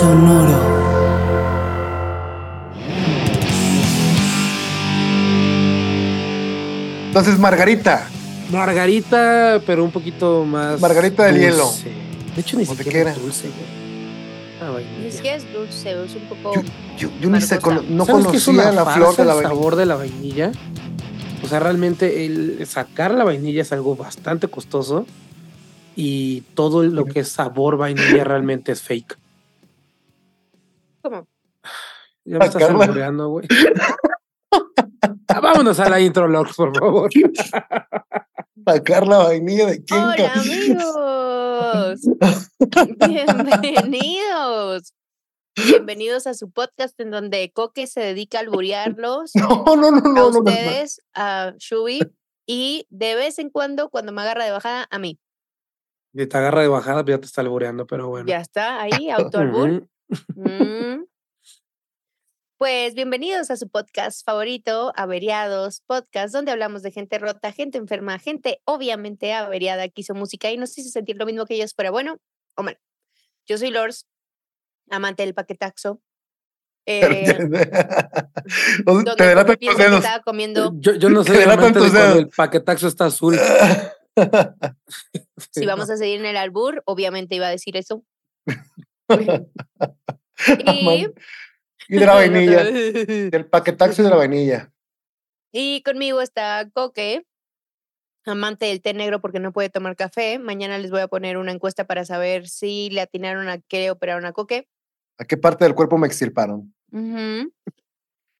Sonoro. Entonces, Margarita. Margarita, pero un poquito más. Margarita del hielo. De hecho, ni ¿O de siquiera es dulce. Ah, vainilla. Ni siquiera es dulce, es un poco. Yo, yo, yo ni sé, no ¿Sabes qué es conocía la flor de la el vainilla. sabor de la vainilla. O sea, realmente el sacar la vainilla es algo bastante costoso y todo lo que es sabor vainilla realmente es fake. ¿Cómo? Ya me estás albureando, güey. Ah, Vámonos a la intro, Lord, por favor. Sacar la vainilla de quién. Hola amigos, bienvenidos. Bienvenidos a su podcast en donde Coque se dedica a alburearlos No, no, no, a no, no, no. ustedes, a Shubi, y de vez en cuando, cuando me agarra de bajada, a mí. Si te agarra de bajada, pues ya te está albureando, pero bueno. Ya está, ahí, autoalbur. Mm. Pues bienvenidos a su podcast favorito, Averiados Podcast, donde hablamos de gente rota, gente enferma, gente obviamente averiada que hizo música y nos hizo sentir lo mismo que ellos fuera bueno o malo. Yo soy Lors, amante del paquetaxo. Eh, donde te delatan tus dedos. estaba comiendo, Yo, yo no Te amante de tus cuando el paquetaxo está azul. si vamos a seguir en el albur, obviamente iba a decir eso. Y, y de la vainilla. Del paquetaxo y de la vainilla. y conmigo está Coque, amante del té negro porque no puede tomar café. Mañana les voy a poner una encuesta para saber si le atinaron a qué operaron a Coque. ¿A qué parte del cuerpo me extirparon? Ujú.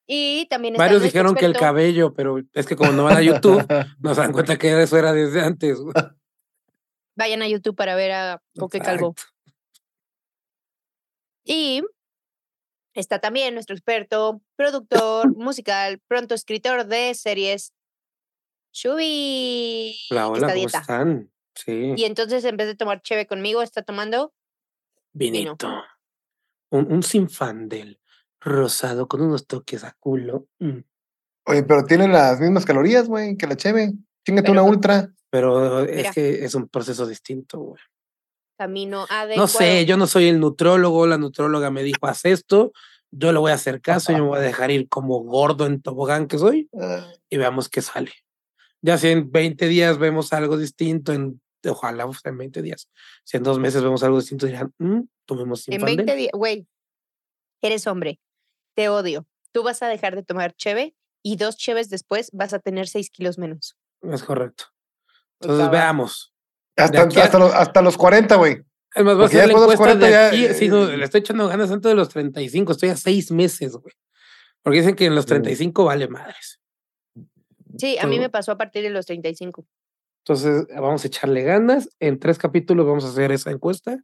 Y también está Varios dijeron que el cabello, pero es que como no van a YouTube, no se dan cuenta que eso era desde antes. Vayan a YouTube para ver a Coque Calvo. Y está también nuestro experto, productor musical, pronto escritor de series, Shubi. Hola, que hola, ¿cómo dieta. están? Sí, Y entonces, en vez de tomar cheve conmigo, está tomando. vinito. Un, un sinfandel rosado con unos toques a culo. mm. Oye, pero tiene las mismas calorías, güey, que la cheve. Chingate Pero una ultra. Pero Mira. es que es un proceso distinto, güey. Camino adecuado. No sé, yo no soy el nutrólogo, la nutróloga me dijo, haz esto, yo le voy a hacer caso, yo me voy a dejar ir como gordo en tobogán que soy Ah, y veamos qué sale. Ya si en 20 días vemos algo distinto, en, ojalá pues, en 20 días, si en dos meses vemos algo distinto, dirán, "Mm, tomemos En Sinfandel". 20 días, güey, eres hombre, te odio. Tú vas a dejar de tomar cheve y dos cheves después vas a tener 6 kilos menos. Es correcto. Pues Entonces va, va. veamos. Hasta, a- hasta, los, hasta los 40, güey. Es más, voy a Porque ya hacer la después de los encuesta de 40 ya, aquí. sí, no, eh, le estoy echando ganas antes de los 35. Estoy a seis meses, güey. Porque dicen que en los Sí. 35 vale madres. Sí, a mí me pasó a partir de los 35. Entonces, vamos a echarle ganas. En tres capítulos vamos a hacer esa encuesta.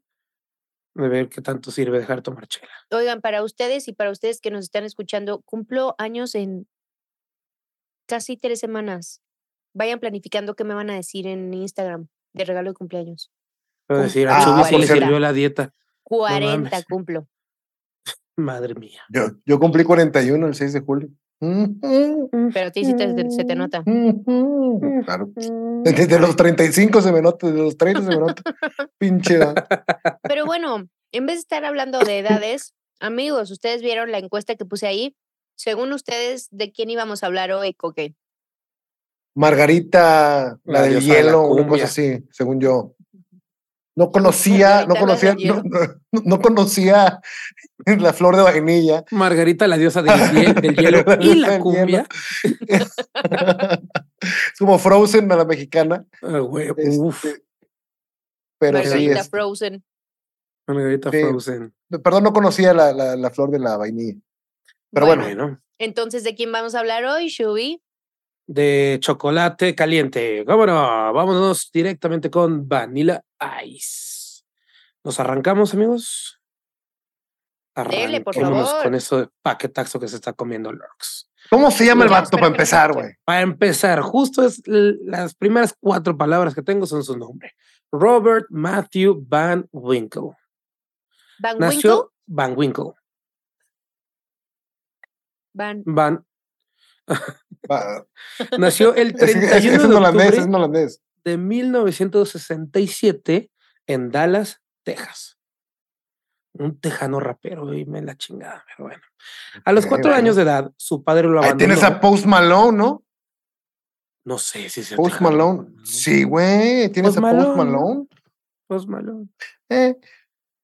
De ver qué tanto sirve dejar de tomar chela. Oigan, para ustedes y para ustedes que nos están escuchando, cumplo años en casi tres semanas. Vayan planificando qué me van a decir en Instagram de regalo de cumpleaños. Decir, a Ah, Chubi le sirvió la dieta. 40 mames. cumplo. Madre mía. Yo, yo cumplí 41 el 6 de julio. Pero a ti sí te- se te nota. Claro. Desde los 35 se me nota, desde los 30 se me nota. Pinche. edad. Pero bueno, en vez de estar hablando de edades, amigos, ustedes vieron la encuesta que puse ahí. Según ustedes, ¿de quién íbamos a hablar hoy, Coque? Margarita, la, La del diosa de hielo, una cosa así, según yo. No conocía, no conocía, hielo. no, no- no conocía la flor de vainilla. Margarita, la diosa del, hie- del hielo La y la cumbia. es como Frozen a la mexicana. Ah, güey, este, uf, pero sí, Margarita este, Frozen. Margarita sí. Frozen. perdón, no conocía la, la, la flor de la vainilla. Pero bueno, Bueno, Entonces, ¿de quién vamos a hablar hoy, Shubi? De chocolate caliente. ¿Cómo no? Vámonos directamente con Vanilla Ice. ¿Nos arrancamos, amigos? Dele, por favor. con eso de paquetazo que se está comiendo Lorx. ¿Cómo se llama el vato para empezar, güey? Para empezar, justo es las primeras cuatro palabras que tengo son su nombre. Robert Matthew Van Winkle. Van Nació Winkle. Van Winkle. Van. Van nació el Es, que- es, que 31 es de octubre es holandés. de 1967 en Dallas, Texas. Un tejano rapero, y me la chingada, pero bueno. A los cuatro años de edad, su padre lo Ahí abandonó. tienes a Post Malone, ¿no? No sé si se Post Malone. Sí, güey. Tienes Post a Post Malone. Malone. Post Malone, Eh,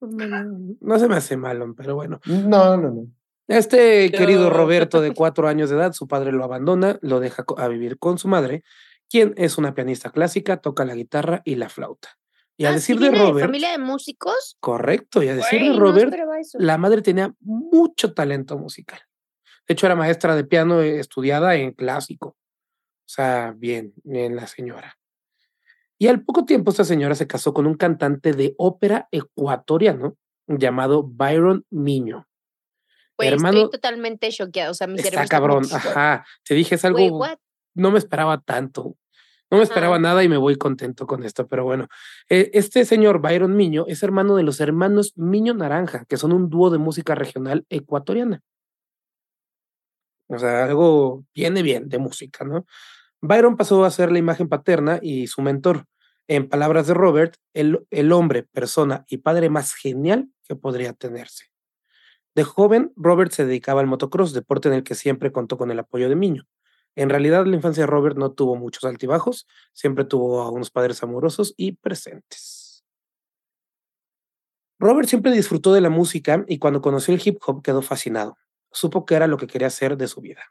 Post Malone. No se me hace malo, pero bueno. no, no, no. Este querido. Roberto de cuatro años de edad, su padre lo abandona, lo deja a vivir con su madre, quien es una pianista clásica, toca la guitarra y la flauta. Y a Ah, decir ¿sí de Robert, familia de músicos? correcto, y a decir de Robert, la madre tenía mucho talento musical. De hecho, era maestra de piano eh, estudiada en clásico. O sea, bien, bien la señora. Y al poco tiempo esta señora se casó con un cantante de ópera ecuatoriano llamado Byron Miño. Hermano- estoy totalmente choqueada. O sea, mi Está cabrón, ajá. Te dije, es algo, no me esperaba tanto. No me esperaba nada y me voy contento con esto, pero bueno. Eh, este señor Byron Miño es hermano de los hermanos Miño Naranja, que son un dúo de música regional ecuatoriana. O sea, algo viene bien de música, ¿no? Byron pasó a ser la imagen paterna y su mentor. En palabras de Robert, el, el hombre, persona y padre más genial que podría tenerse. De joven, Robert se dedicaba al motocross, deporte en el que siempre contó con el apoyo de Miño. En realidad, la infancia de Robert no tuvo muchos altibajos, siempre tuvo a unos padres amorosos y presentes. Robert siempre disfrutó de la música y cuando conoció el hip hop quedó fascinado. Supo que era lo que quería hacer de su vida.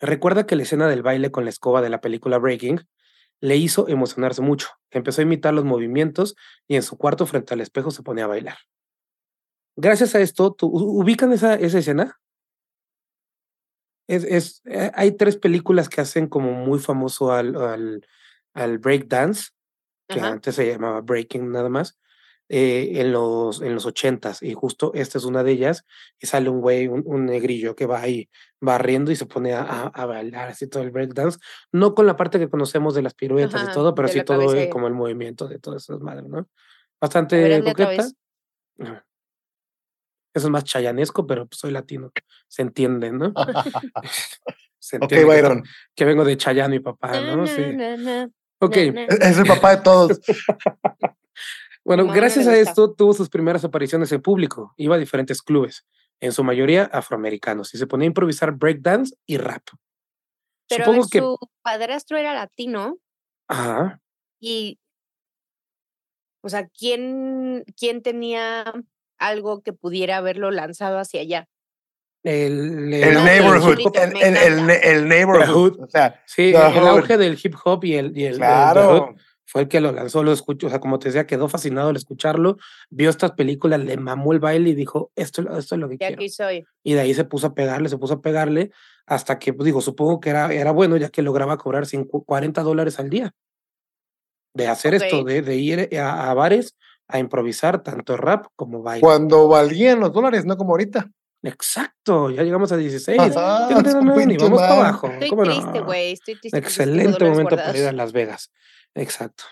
Recuerda que la escena del baile con la escoba de la película Breaking le hizo emocionarse mucho. Empezó a imitar los movimientos y en su cuarto frente al espejo se ponía a bailar. Gracias a esto, ¿tú- ¿ubican esa, esa escena? Es, es, eh, hay tres películas que hacen como muy famoso al, al, al breakdance, que Ajá. antes se llamaba breaking nada más, eh, en los en los ochentas y justo esta es una de ellas y sale un güey, un, un negrillo que va ahí barriendo y se pone a, a- a bailar así todo el breakdance, no con la parte que conocemos de las piruetas y todo, pero sí todo eh, como el movimiento de todas esas madres, ¿no? Bastante hazle otra coqueta. vez. Ajá. Eso es más chayanesco, pero pues soy latino. Se entiende, ¿no? Se ok, entiende que, Byron. que vengo de Chayano y papá, ¿no? na, Sí. na, na, Ok. na, na. Es el papá de todos. Bueno, gracias a esto tuvo sus primeras apariciones en público. Iba a diferentes clubes, en su mayoría afroamericanos, y se ponía a improvisar breakdance y rap. Pero Supongo ver, que. su padrastro era latino Ajá. y, o sea, ¿quién, quién tenía algo que pudiera haberlo lanzado hacia allá? El, El No, neighborhood. El, el, el, el neighborhood. O sea, Sí, The el Hood. auge del hip hop y el, y el, el Hood claro. fue el que lo lanzó, lo escuchó, o sea, como te decía, quedó fascinado al escucharlo, vio estas películas, le mamó el baile y dijo, esto, esto es lo que De quiero. aquí soy. Y de ahí se puso a pegarle, se puso a pegarle, hasta que, pues, digo, supongo que era, era bueno, ya que lograba cobrar cincu- 40 dólares al día. De hacer esto, Ok. de, de ir a, a bares a improvisar tanto rap como baile. Cuando valían los dólares, no como ahorita. Exacto, ya llegamos a 16. Pasada, Tin, tin, tin, su y vamos para abajo. Estoy ¿cómo no? triste, güey. Estoy triste. Excelente momento para ir a guardados. Las Vegas. Exacto.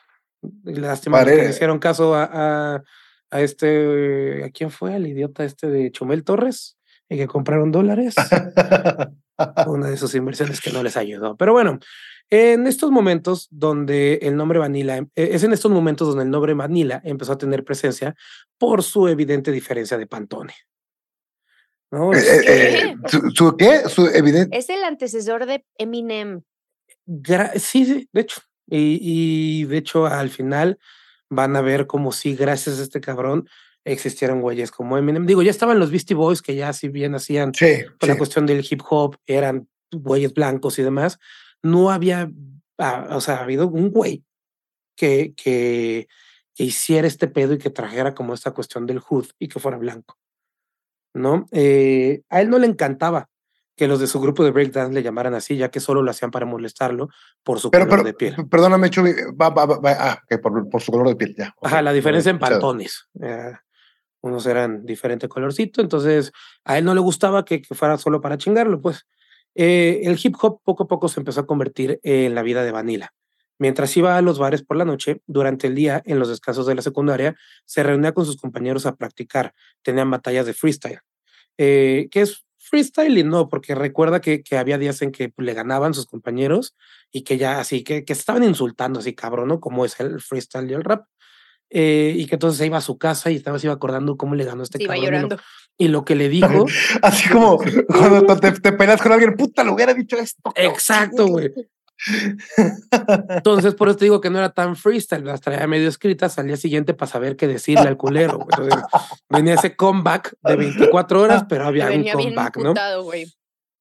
Lástima que le hicieron caso a, a, a este, ¿a quién fue? Al idiota este de Chumel Torres, y que compraron dólares. una de sus inversiones que no les ayudó. Pero bueno, en estos momentos donde el nombre Vanilla, eh, es en estos momentos donde el nombre Vanilla empezó a tener presencia por su evidente diferencia de Pantone. ¿No? Eh, eh, eh, ¿Su, su qué? Su evidente. Es el antecesor de Eminem. gra- sí, sí, de hecho. Y, y de hecho, al final van a ver como si gracias a este cabrón existieron güeyes como Eminem. Digo, ya estaban los Beastie Boys que ya si bien hacían Sí. por la sí. cuestión del hip hop, eran güeyes blancos y demás, no había, ah, o sea, ha habido un güey que, que, que hiciera este pedo y que trajera como esta cuestión del hood y que fuera blanco, ¿no? Eh, a él no le encantaba que los de su grupo de breakdance le llamaran así, ya que solo lo hacían para molestarlo por su Pero, color pero, de piel. perdóname, Chubi, va, va, va, va- ah, por, por su color de piel, ya. ok. Ajá, la diferencia en pantones. eh, unos eran diferente colorcito, entonces a él no le gustaba que, que fuera solo para chingarlo, pues. Eh, el hip hop poco a poco se empezó a convertir en la vida de Vanilla. Mientras iba a los bares por la noche, durante el día, en los descansos de la secundaria, se reunía con sus compañeros a practicar. Tenían batallas de freestyle. Eh, ¿Qué es freestyling? No, porque recuerda que, que había días en que le ganaban sus compañeros y que ya así, que, que estaban insultando así, cabrón, ¿no? Como es el freestyle y el rap. Eh, y que entonces se iba a su casa y estaba, se iba acordando cómo le ganó este iba cabrón. y lo- llorando. Y lo que le dijo, Así como cuando te, te peleas con alguien, puta, le hubiera dicho esto. cabrón". exacto, güey. Entonces, por eso te digo que no era tan freestyle, las traía medio escritas al día siguiente para saber qué decirle al culero. Entonces, venía ese comeback de 24 horas, pero había un venía bien comeback, ¿no? imputado, güey.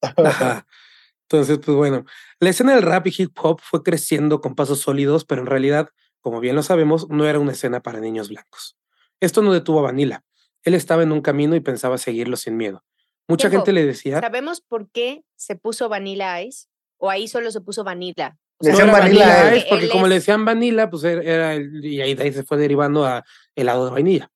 Ajá. Entonces, pues bueno, la escena del rap y hip hop fue creciendo con pasos sólidos, pero en realidad, como bien lo sabemos, no era una escena para niños blancos. Esto no detuvo a Vanilla. Él estaba en un camino y pensaba seguirlo sin miedo. Mucha gente le decía, ¿Sabemos por qué se puso Vanilla Ice? ¿O ahí solo se puso Vanilla? O Le no decían era Vanilla Vanilla Ice. Porque como es- le decían Vanilla, pues era- era el, y ahí de ahí se fue derivando a helado de vainilla.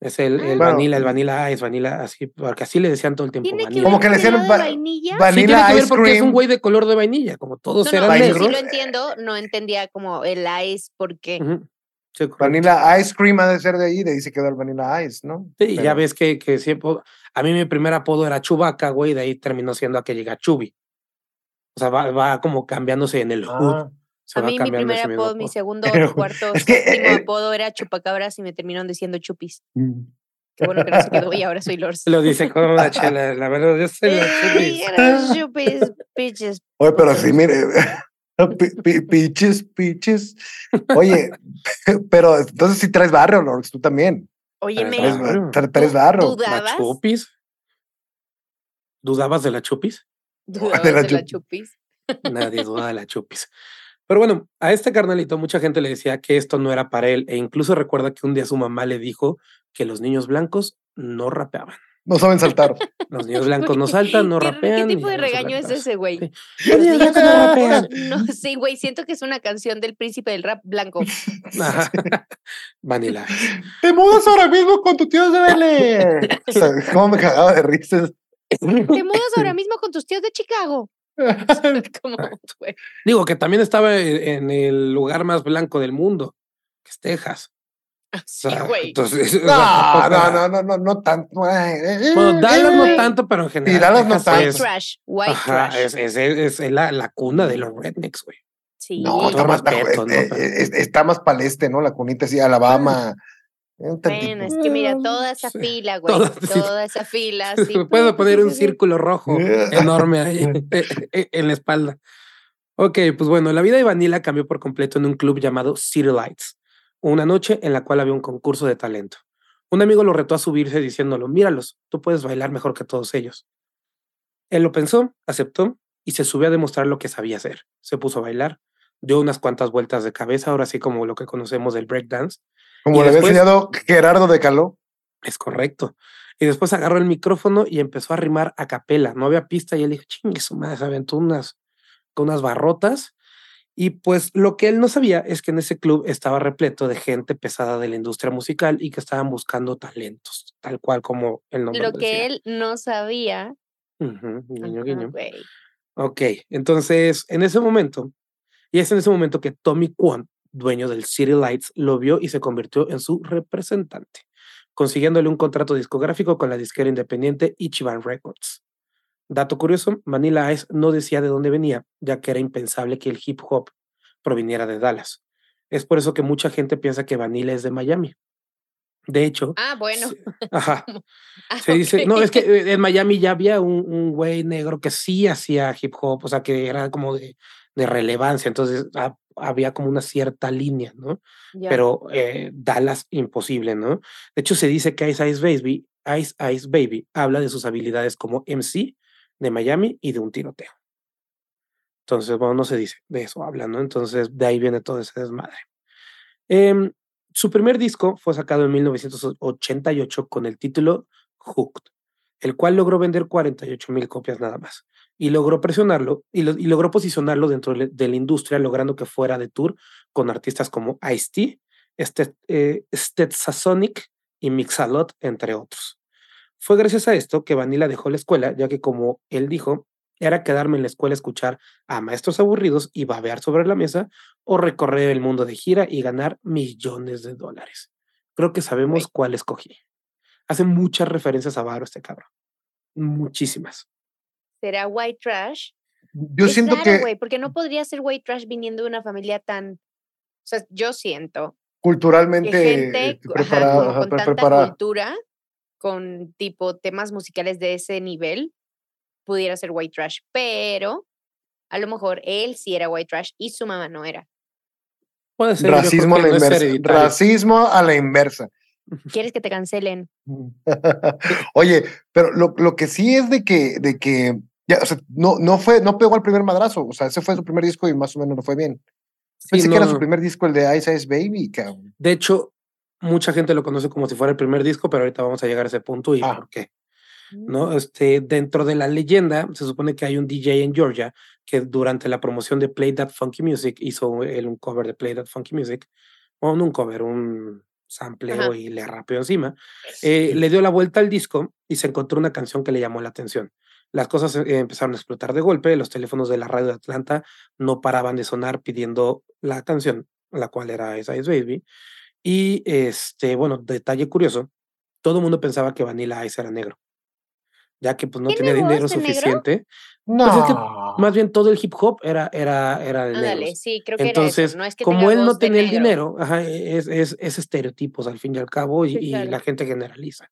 Es el, el. Bueno. Vanilla, el Vanilla Ice, Vanilla, así, porque así le decían todo el tiempo ¿Tiene que Vanilla. Como que le decían va- vainilla? Sí, Vanilla tiene que ver Ice porque es un Cream. güey de color de vainilla, como todos No, no, eran sí, negros. sí lo entiendo, no entendía como el ice porque Ujú. Sí. Vanilla Ice Cream ha de ser de ahí, de ahí se quedó el Vanilla Ice, ¿no? Sí, ya ves que, que siempre. A mí mi primer apodo era Chubaca, güey, de ahí terminó siendo a que llega Chubi. O sea, va, va como cambiándose en el hood. Ah, se a mí mi primer mismo apodo, mi apodo. segundo, Pero, cuarto, es que, séptimo eh, apodo era chupacabras y me terminaron diciendo chupis. mm. Qué bueno que no se quedó y ahora soy Lors. Lo dice con una chela, la verdad, yo soy la chupis, bitches. Oye, pero sí, mire. Pi- pi- Piches, piches. Oye, pero entonces sí traes barrio, Lorx, tú también. Traes, Claro. tra- traes ¿Tú- barrio. tú da- ¿La ¿Dudabas? Chupis? ¿Dudabas de la Chupis? dudabas de la de la chup- chupis. Nadie duda de la Chupis. Pero bueno, a este carnalito mucha gente le decía que esto no era para él e incluso recuerda que un día su mamá le dijo que los niños blancos no rapeaban. No saben saltar. Los niños blancos no saltan, no ¿Qué- rapean. ¿Qué tipo de ya no se regaño es ese, güey? Los niños no rapean. No, sí, güey, siento que es una canción del príncipe del rap blanco. Vanilla. Te mudas ahora mismo con tu tío de Belén. O sea, ¿Cómo me cagaba de risas? Te mudas ahora mismo con tus tíos de Chicago. Como. Digo que también estaba en el lugar más blanco del mundo, que es Texas. O Sí, sea, güey. entonces, No, no, no, no, no, no tanto. Bueno, Dallas no Güey. tanto, pero en general. Y Dallas no tanto. White es- trash, white Ajá, trash. es, es, es- es la, la cuna de los rednecks, güey. Sí. No, está más, está, respeto, ¿no? eh, eh, está más paleste, ¿no? La cunita así, Alabama. Tantito. Bueno, es que mira, toda esa Sí. fila, güey. Toda- Toda, esa fila. Sí, Puedo poner un círculo rojo enorme ahí eh, en la espalda. Ok, pues bueno, la vida de Vanilla cambió por completo en un club llamado City Lights, una noche en la cual había un concurso de talento. Un amigo lo retó a subirse diciéndolo, míralos, tú puedes bailar mejor que todos ellos. Él lo pensó, aceptó y se subió a demostrar lo que sabía hacer. Se puso a bailar, dio unas cuantas vueltas de cabeza, ahora sí como lo que conocemos del breakdance, Como le había enseñado Gerardo de Caló. es correcto. Y después agarró el micrófono y empezó a rimar a capela. No había pista y él dijo, chingue su madre, se aventó unas, con unas barrotas. Y pues lo que él no sabía es que en ese club estaba repleto de gente pesada de la industria musical y que estaban buscando talentos, tal cual como el nombre Lo lo que decía. él no sabía. Guiño, guiño. güey. Ok, entonces en ese momento, y es en ese momento que Tommy Kwon, dueño del City Lights, lo vio y se convirtió en su representante, consiguiéndole un contrato discográfico con la disquera independiente Ichiban Records. Dato curioso, Vanilla Ice no decía de dónde venía, ya que era impensable que el hip hop proviniera de Dallas. Es por eso que mucha gente piensa que Vanilla es de Miami. De hecho, Ah, bueno. se- ajá, Ah, se dice, no, es que eh, en Miami ya había un, un güey negro que sí hacía hip hop, o sea, que era como de, de relevancia, entonces ha- había como una cierta línea, ¿no? Pero eh, Dallas, imposible, ¿no? De hecho, se dice que Ice Ice Baby, Ice Ice Baby habla de sus habilidades como MC de Miami y de un tiroteo. Entonces, bueno, no se dice, de eso habla, ¿no? Entonces, de ahí viene todo ese desmadre. Em, su primer disco fue sacado en 1988 con el título Hooked. el cual logró vender 48 mil copias nada más. Y logró presionarlo y, lo- y logró posicionarlo dentro de la industria, logrando que fuera de tour con artistas como Ice-T, este, eh, Stetsasonic y Mixalot, entre otros. Fue gracias a esto que Vanilla dejó la escuela, ya que como él dijo, era quedarme en la escuela a escuchar a maestros aburridos y babear sobre la mesa o recorrer el mundo de gira y ganar millones de dólares. Creo que sabemos Güey. cuál escogí. Hace muchas referencias a Varo este cabrón. Muchísimas. ¿Será white trash? Yo Es siento raro, que güey, porque no podría ser white trash viniendo de una familia tan. O sea, yo siento que culturalmente gente ajá, preparada, con, ajá, con pre- tanta preparada. cultura, con tipo temas musicales de ese nivel, pudiera ser white trash. Pero a lo mejor él sí era white trash y su mamá no era. Puede ser. Racismo a que la no inversa. hereditario. Racismo a la inversa. ¿Quieres que te cancelen? Oye, pero lo, lo que sí es de que, de que ya, o sea, no, no fue, no pegó al primer madrazo. O sea, ese fue su primer disco y más o menos no fue bien. Sí, Pensé que era su primer disco, el de Ice Ice Baby, cabrón. De hecho, mucha gente lo conoce como si fuera el primer disco, pero ahorita vamos a llegar a ese punto y Ah. por qué. Mm. ¿no? Este, dentro de la leyenda, se supone que hay un DJ en Georgia que durante la promoción de Play That Funky Music hizo él un cover de Play That Funky Music, o no un cover, un sampleo Ajá. y le rapeó encima. Eh, le dio la vuelta al disco y se encontró una canción que le llamó la atención. Las cosas eh, empezaron a explotar de golpe, los teléfonos de la radio de Atlanta no paraban de sonar pidiendo la canción, la cual era Ice Ice Baby. Y este, bueno, detalle curioso, todo el mundo pensaba que Vanilla Ice era negro, ya que pues no ¿Tiene tenía dinero voz de negro? suficiente. No. Pues es que Más bien todo el hip hop era, era, era de Ándale, negros. sí, creo que era Entonces, eso. No es que como él no tenía el dinero, ajá, es, es, es estereotipos al fin y al cabo, y, Sí, y claro. la gente generaliza.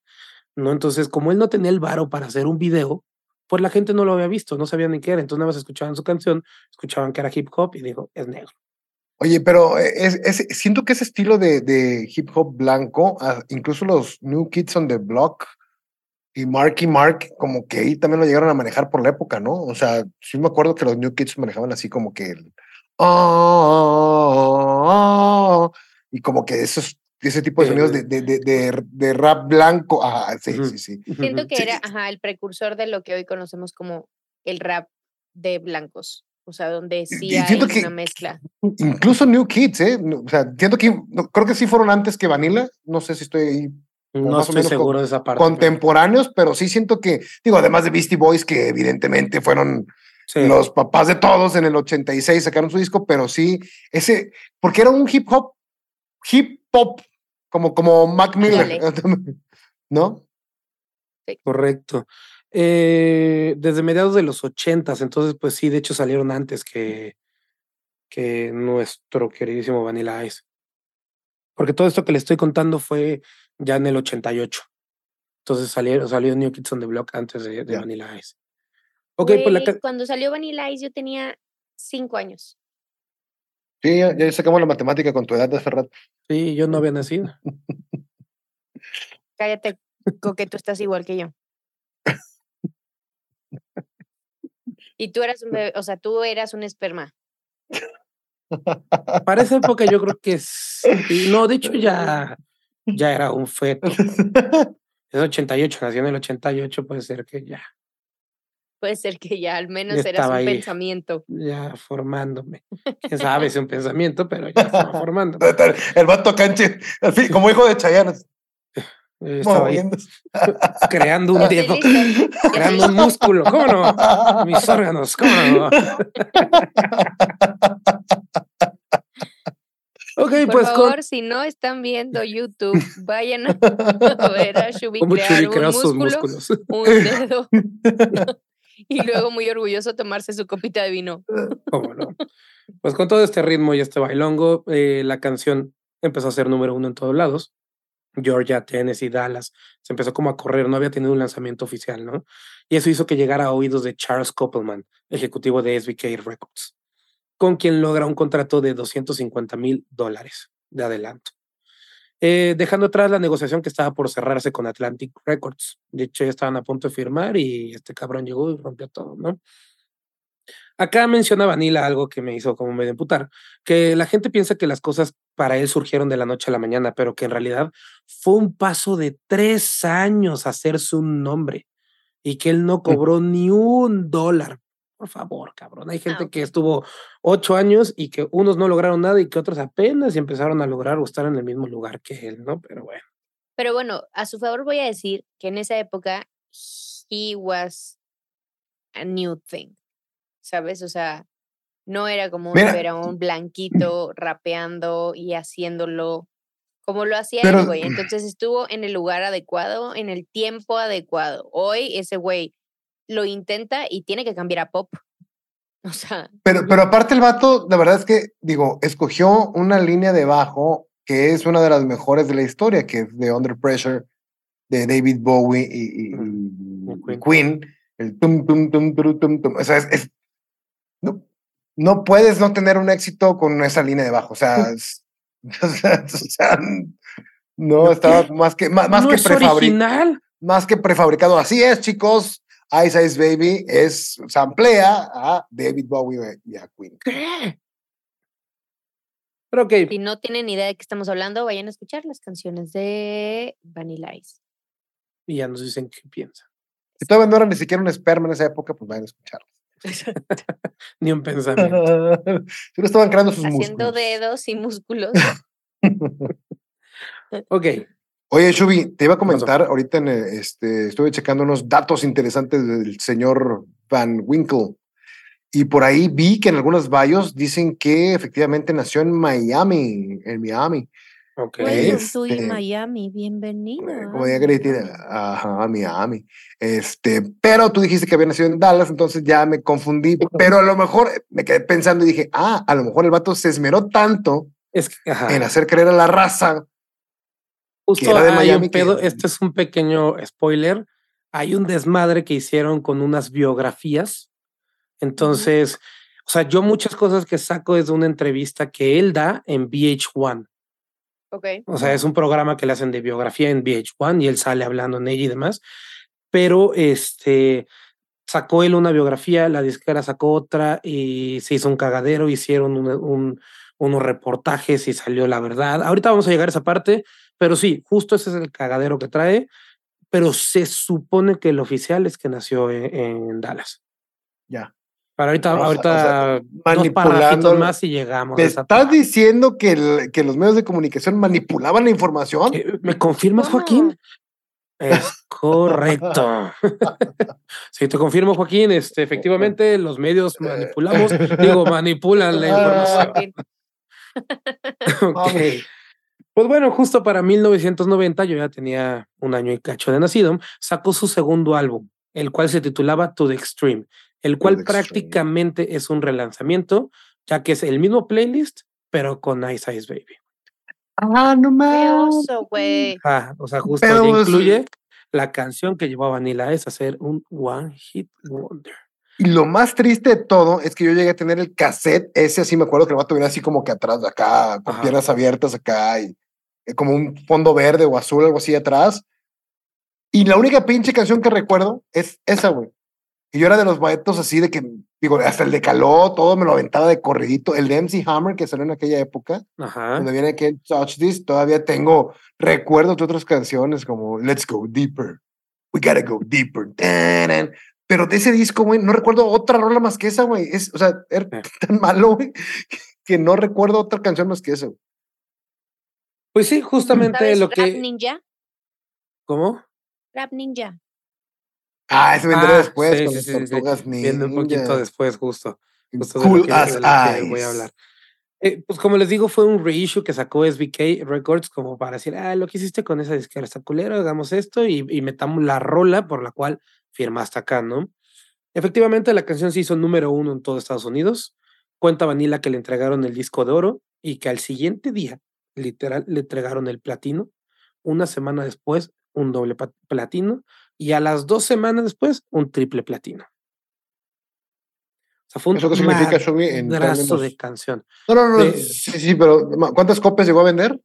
¿no? Entonces, como él no tenía el varo para hacer un video, pues la gente no lo había visto, no sabían ni qué era. Entonces, nada más escuchaban su canción, escuchaban que era hip hop y dijo, es negro. Oye, pero eh, es, es- siento que ese estilo de, de hip hop blanco, ah, incluso los New Kids on the Block y Marky Mark, como que ahí también lo llegaron a manejar por la época, ¿no? O sea, sí me acuerdo que los New Kids manejaban así como que el "Ah", y como que esos, ese tipo de sonidos de, El- de, de, de- de rap blanco. Ah, sí, sí, sí. Siento que Sí. era ajá, el precursor de lo que hoy conocemos como el rap de blancos. O sea, donde sí y hay que- una mezcla. Incluso New Kids, ¿eh? O sea, siento que no, creo que sí fueron antes que Vanilla. No sé si estoy ahí No estoy seguro de esa parte. contemporáneos, pero sí siento que, digo, además de Beastie Boys, que evidentemente fueron sí. los papás de todos en el 86, sacaron su disco, pero sí, ese, porque era un hip hop, hip hop, como, como Mac Miller, ¿no? Correcto. Eh, desde mediados de los ochentas, entonces, pues sí, de hecho salieron antes que, que nuestro queridísimo Vanilla Ice. Porque todo esto que le estoy contando fue ya en el 88. Entonces salieron, salió New Kids on the Block antes de. Vanilla Ice. Ok, pues la Cuando salió Vanilla Ice yo tenía cinco años. Sí, ya, ya sacamos la matemática con tu edad de hace rato. sí, yo no había nacido. Cállate, que tú estás igual que yo. Y tú eras un bebé, o sea, tú eras un esperma. Para esa época yo creo que sí. No, de hecho ya, ya era un feto. Es 88, nació en el 88, puede ser que ya, Puede ser que ya al menos Ya eras un ahí. pensamiento. ya formándome. Quién sabe si un pensamiento, pero ya estaba formando. El vato canche, al fin, como hijo de Chayanne, Yo estaba ahí creando un dedo, creando un músculo. ¿Cómo no? Mis órganos, ¿cómo no? Ok, Por pues con, favor, si no están viendo YouTube, vayan a ver a Shubi crear un músculo, músculos. un dedo. y luego muy orgulloso tomarse su copita de vino. ¿Cómo no? Pues con todo este ritmo y este bailongo, eh, la canción empezó a ser número uno en todos lados. Georgia, Tennessee, Dallas, se empezó como a correr, no había tenido un lanzamiento oficial, ¿no? Y eso hizo que llegara a oídos de Charles Koppelman, ejecutivo de SBK Records, con quien logra un contrato de 250 mil dólares de adelanto. Eh, dejando atrás la negociación que estaba por cerrarse con Atlantic Records. De hecho, ya estaban a punto de firmar y este cabrón llegó y rompió todo, ¿no? Acá menciona Vanilla algo que me hizo como medio emputar, que la gente piensa que las cosas para él surgieron de la noche a la mañana, pero que en realidad fue un paso de tres años hacerse un nombre. y que él no cobró ni un dólar. Por favor, cabrón. Hay gente que estuvo ocho años y que unos no lograron nada y que otros apenas empezaron a lograr o estar en el mismo lugar que él, ¿no? Pero bueno. Pero bueno, a su favor voy a decir que en esa época he was a new thing, ¿sabes? O sea, no era como un blanquito rapeando y haciéndolo como lo hacía Pero- él, güey. Entonces estuvo en el lugar adecuado, en el tiempo adecuado. Hoy ese güey lo intenta y tiene que cambiar a pop. O sea, Pero, pero aparte el vato, la verdad es que, digo, escogió una línea de bajo que es una de las mejores de la historia, que es de Under Pressure, de David Bowie y, y- Queen. El tum, tum, tum, tum, tum, tum. O sea, es, es- no, no puedes no tener un éxito con esa línea de bajo. O sea, es- o sea, o sea, no estaba más que, más, más no que es prefabricado original. más que prefabricado. Así es, chicos. Ice Ice Baby es, samplea a David Bowie y a Queen. ¿Qué? Pero ok, si no tienen idea de qué estamos hablando, vayan a escuchar las canciones de Vanilla Ice. y ya nos dicen qué piensan. Si todavía no era ni siquiera un esperma en esa época, pues vayan a escucharlo. Ni un pensamiento. Si no estaban creando sus Haciendo músculos. dedos y músculos. Ok, Oye, Shubi, te iba a comentar, ahorita en, eh, este, estuve checando unos datos interesantes del señor Van Winkle. Y por ahí vi que en algunos bios dicen que efectivamente nació en Miami, en Miami. Ok. Welcome to Este, Miami, bienvenido. Eh, a Como diría Cristina, ajá, Miami. Este, pero tú dijiste que había nacido en Dallas, entonces ya me confundí. Pero a lo mejor me quedé pensando y dije, ah, a lo mejor el vato se esmeró tanto Es que, ajá. en hacer creer a la raza. Justo era de hay Miami un que- pedo, este es un pequeño spoiler. Hay un desmadre que hicieron con unas biografías. Entonces, o sea, yo muchas cosas que saco es de una entrevista que él da en VH1. O sea, es un programa que le hacen de biografía en VH1 y él sale hablando en ella y demás. Pero este sacó él una biografía, la disquera sacó otra y se hizo un cagadero, hicieron un- un- unos reportajes y salió la verdad. Ahorita vamos a llegar a esa parte, pero sí, justo ese es el cagadero que trae. Pero se supone que el oficial es que nació en, en Dallas. Ya. Para ahorita, O sea- o ahorita sea, dos manipulando más y llegamos. a ¿Me esa estás parte. diciendo que, el- que los medios de comunicación manipulaban la información? Eh, ¿Me confirmas. Joaquín? Es correcto. sí, te confirmo, Joaquín. Este, efectivamente, los medios manipulamos, digo, manipulan la información. Ok. Pues bueno, justo para 1990, yo ya tenía un año y cacho de nacido, sacó su segundo álbum, el cual se titulaba To the Extreme, el cual Extreme. prácticamente es un relanzamiento, ya que es el mismo playlist, pero con Ice Ice Baby. Ah, no mames. güey. Ah, o sea, justo ya incluye la canción que llevó a Vanilla a ser un One Hit Wonder. Y lo más triste de todo es que yo llegué a tener el cassette, ese así me acuerdo que el vato venía así como que atrás de acá, con Ajá. piernas abiertas acá y eh, como un fondo verde o azul, algo así atrás. Y la única pinche canción que recuerdo es esa, güey. Y yo era de los vaetos así de que, digo, hasta el de Caló, todo me lo aventaba de corridito. El de MC Hammer que salió en aquella época, Ajá. donde viene aquel Touch This, todavía tengo recuerdos de otras canciones como Let's Go Deeper, We Gotta Go Deeper, pero de ese disco, güey, no recuerdo otra rola más que esa, güey. Es, o sea, era Eh. tan malo, güey, que no recuerdo otra canción más que esa. güey. Pues sí, justamente ¿Sabes lo Rap que. Ninja? ¿Cómo? Rap Ninja. Ah, ese vendrá Ah, después sí, con sí, las sí, sí, tortugas Viene un poquito después, justo. justo de lo Cool as de lo que voy a hablar. Eh, pues como les digo, fue un reissue que sacó SBK Records como para decir, ah, lo que hiciste con esa disquera está culero, hagamos esto y, y metamos la rola por la cual firmaste acá, ¿no? Efectivamente, la canción se hizo número uno en todo Estados Unidos. Cuenta Vanilla que le entregaron el disco de oro y que al siguiente día, literal, le entregaron el platino. Una semana después, un doble platino. Y a las dos semanas después, un triple platino. O sea, fue un ¿Eso qué significa, Shubi, en términos- de canción. No, no, no, de- sí, sí, pero ¿cuántas copias llegó a vender?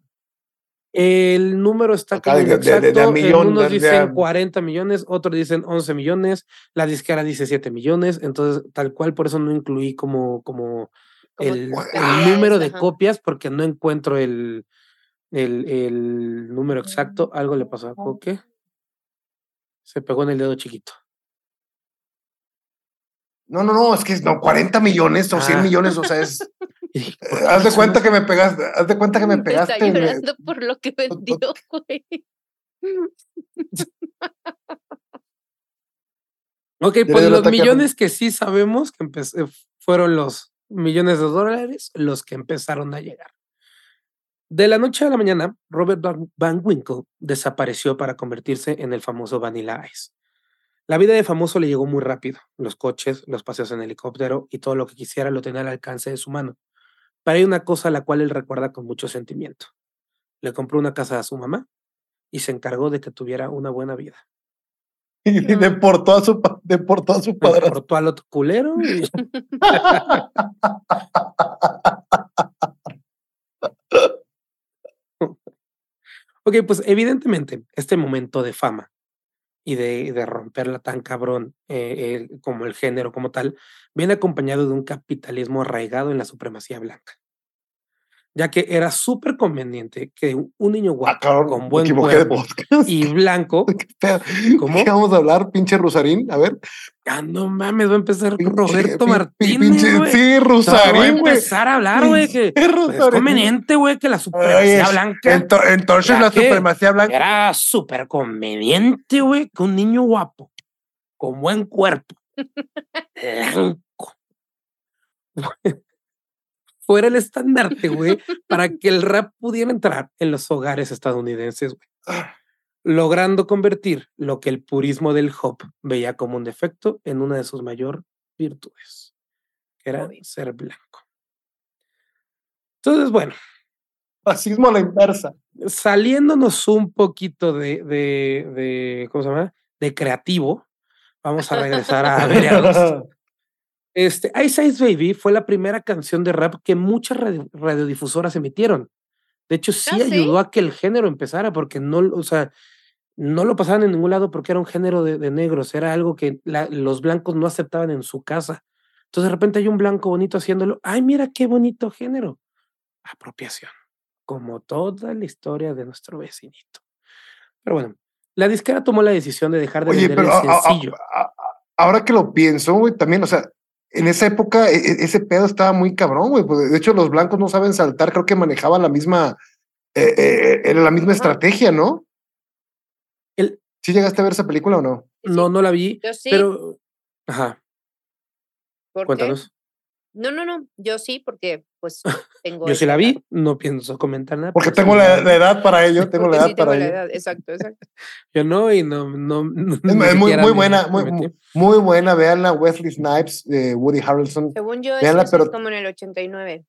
El número está Acá como de- de- de- de exacto. millón, unos de- de dicen a- 40 millones, otros dicen 11 millones, la disquera dice 7 millones, entonces tal cual por eso no incluí como, como el, el cantidades, número de ajá. copias porque no encuentro el, el, el número exacto. Algo le pasó a Coque. Se pegó en el dedo chiquito. No, no, no, es que no, 40 millones o 100 Ah. millones, o sea, es. Y dije, ¿por eh, haz de cuenta que me pegaste, haz de cuenta que me Está pegaste. el- llorando por lo que vendió, güey. Ok, pues los millones que sí sabemos que eh, fueron los millones de dólares los que empezaron a llegar. De la noche a la mañana, Robert Van- Winkle desapareció para convertirse en el famoso Vanilla Ice. La vida de famoso le llegó muy rápido. Los coches, los paseos en helicóptero y todo lo que quisiera lo tenía al alcance de su mano. Pero hay una cosa a la cual él recuerda con mucho sentimiento. Le compró una casa a su mamá y se encargó de que tuviera una buena vida. Y deportó a su, deportó a su padre. Cortó al otro culero y Ok, pues evidentemente este momento de fama y de, de romperla tan cabrón eh, el- como el género como tal, viene acompañado de un capitalismo arraigado en la supremacía blanca. Ya que era súper conveniente que un niño Ah, guapo, con buen cuerpo y blanco. ¿Cómo? ¿Qué vamos a hablar, pinche Rusarín? A ver. ah, no mames, va a empezar Pinche- Roberto Martínez, pinche-. Sí, sea, voy a empezar a hablar, güey, que pues, es conveniente, güey, que la supremacía Oye, blanca ento- entonces la supremacía blanca. era súper conveniente, güey, que un niño guapo, con buen cuerpo, blanco, fuera el estandarte, güey, para que el rap pudiera entrar en los hogares estadounidenses, güey, logrando convertir lo que el purismo del hop veía como un defecto en una de sus mayor virtudes, que era ser blanco. Entonces, bueno, Racismo a la inversa. saliéndonos un poquito de, de, de, ¿cómo se llama? De creativo, vamos a regresar a Averiados. Este, Ice Ice Baby fue la primera canción de rap que muchas radio- radiodifusoras emitieron. De hecho, sí ¿Ah, sí? ayudó a que el género empezara, porque no, o sea, no lo pasaban en ningún lado porque era un género de, de negros, era algo que la- los blancos no aceptaban en su casa. Entonces, de repente hay un blanco bonito haciéndolo. ¡Ay, mira qué bonito género! Apropiación, como toda la historia de nuestro vecinito. Pero bueno, la disquera tomó la decisión de dejar de Oye, vender pero el a- a- a- sencillo. a- ahora que lo pienso, güey, también, o sea, en esa época e- e- ese pedo estaba muy cabrón, güey. pues, de hecho, los blancos no saben saltar, creo que manejaban la misma, eh, eh, era la misma Ajá. estrategia, ¿no? El- ¿Sí llegaste a ver esa película o no? No, no la vi, Yo sí. pero... Ajá, ¿Por qué? No, no, no. Yo sí, porque pues tengo. Yo sí la edad. vi, no pienso comentar nada. Porque tengo la edad para ello, tengo la edad sí tengo para la ello. edad. Exacto, exacto. Yo no, y no, no, no Es, es muy, muy buena, muy, muy, muy buena. Veanla, Wesley Snipes, de Woody Harrelson. Según yo, es pero- como en el 89.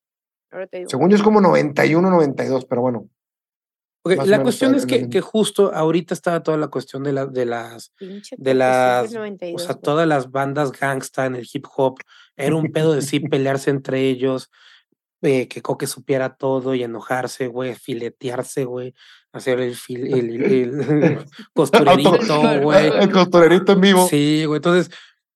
Ahora te digo. Según yo es como 91, 92, pero bueno. Ok, más o la cuestión es que, que justo ahorita estaba toda la cuestión de, la, de las, Pinche de las, del o 92, sea, güey. todas las bandas gangsta en el hip hop. Era un pedo de sí pelearse entre ellos, eh, que Coque supiera todo y enojarse, güey, filetearse, güey, hacer el, fil, el, el- el costurerito, güey. El costurerito en vivo. Sí, güey. Entonces,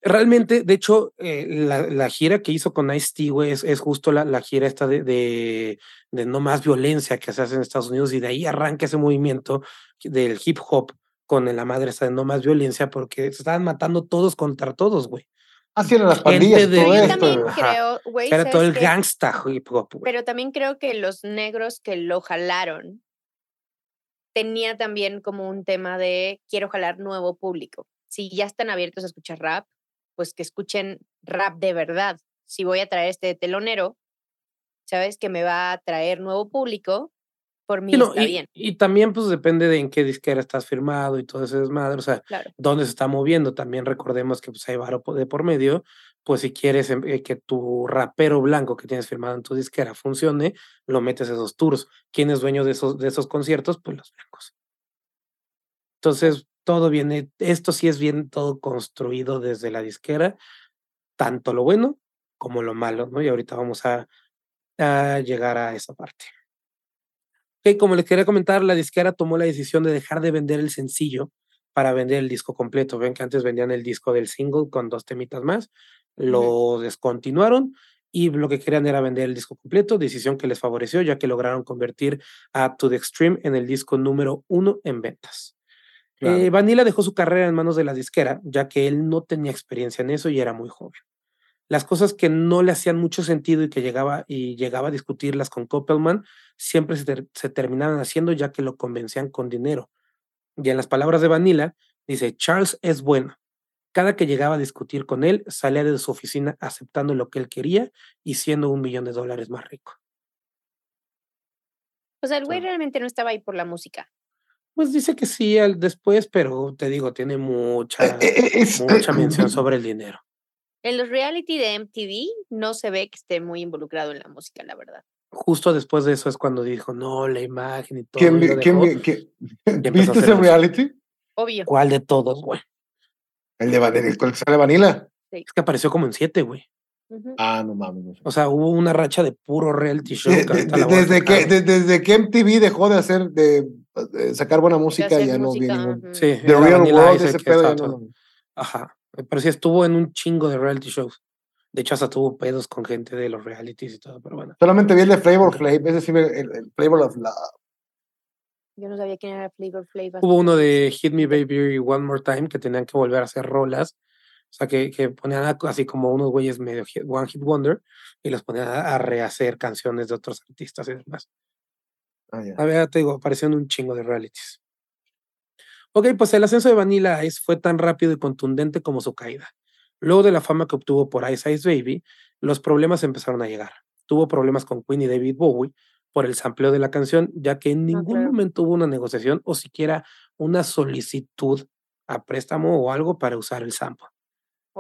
realmente, de hecho, eh, la, la gira que hizo con Ice-T, güey, es, es justo la, la gira esta de, de, de no más violencia que se hace en Estados Unidos y de ahí arranca ese movimiento del hip hop con la madre esta de no más violencia porque se estaban matando todos contra todos, güey. Así eran las pandillas de- todo Pero yo esto. también güey. Ajá. creo, güey. Era todo el gangsta hip hop, güey. Pero también creo que los negros que lo jalaron tenía también como un tema de quiero jalar nuevo público. Si ya están abiertos a escuchar rap, pues que escuchen rap de verdad. Si voy a traer este telonero, sabes que me va a traer nuevo público, por mí Sí, no, está y, bien, y también, pues depende de en qué disquera estás firmado y todo ese desmadre. O sea, claro. dónde se está moviendo. También recordemos que pues, hay varo de por medio. Pues si quieres em, eh, que tu rapero blanco que tienes firmado en tu disquera funcione, lo metes a esos tours. ¿Quién es dueño de esos, de esos conciertos? Pues los blancos. Entonces, todo viene, esto sí es bien todo construido desde la disquera, tanto lo bueno como lo malo, ¿no? Y ahorita vamos a, a llegar a esa parte. Ok, como les quería comentar, la disquera tomó la decisión de dejar de vender el sencillo para vender el disco completo. Ven que antes vendían el disco del single con dos temitas más, lo descontinuaron y lo que querían era vender el disco completo, decisión que les favoreció ya que lograron convertir a To The Extreme en el disco número uno en ventas. Claro. Eh, Vanilla dejó su carrera en manos de la disquera, ya que él no tenía experiencia en eso y era muy joven. las cosas que no le hacían mucho sentido y que llegaba y llegaba a discutirlas con Koppelman, siempre se, ter- se terminaban haciendo ya que lo convencían con dinero. Y en las palabras de Vanilla, dice, Charles es bueno. Cada que llegaba a discutir con él, salía de su oficina aceptando lo que él quería y siendo un millón de dólares más rico. O sea, el güey realmente no estaba ahí por la música. Pues dice que sí al después, pero te digo, tiene mucha, Eh, eh, es- mucha eh, mención sobre el dinero. En los reality de MTV no se ve que esté muy involucrado en la música, la verdad. Justo después de eso es cuando dijo, no, la imagen y todo. ¿Quién, y quién dejó. ¿Viste ese eso. reality? Obvio. ¿Cuál de todos, güey? El de Vanilla, el que sale Vanilla. Es que apareció como en siete, güey. Ah, no mames. no sé. O sea, hubo una racha de puro reality show. De- que de- de- desde, que, desde que MTV dejó de hacer, de, de sacar buena música, ya no música, vi ningún. Sí, The Real Vanilla World, ese pedo, no. todo. Ajá. Pero sí estuvo en un chingo de reality shows. De hecho, hasta tuvo pedos con gente de los realities y todo, pero bueno. Solamente vi el de Flavor Flav, ese sí, el, el Flavor of Love. Yo no sabía quién era Flavor Flav. Hubo uno de Hit Me Baby One More Time que tenían que volver a hacer rolas. O sea, que, que ponían así como unos güeyes medio hit- One Hit Wonder y los ponían a, a rehacer canciones de otros artistas y demás. Ah, ya. A ver, te digo, apareció en un chingo de realities. Ok, pues el ascenso de Vanilla Ice fue tan rápido y contundente como su caída. Luego de la fama que obtuvo por Ice Ice Baby, los problemas empezaron a llegar. Tuvo problemas con Queen y David Bowie por el sampleo de la canción, ya que en ningún claro. momento hubo una negociación o siquiera una solicitud a préstamo o algo para usar el sample.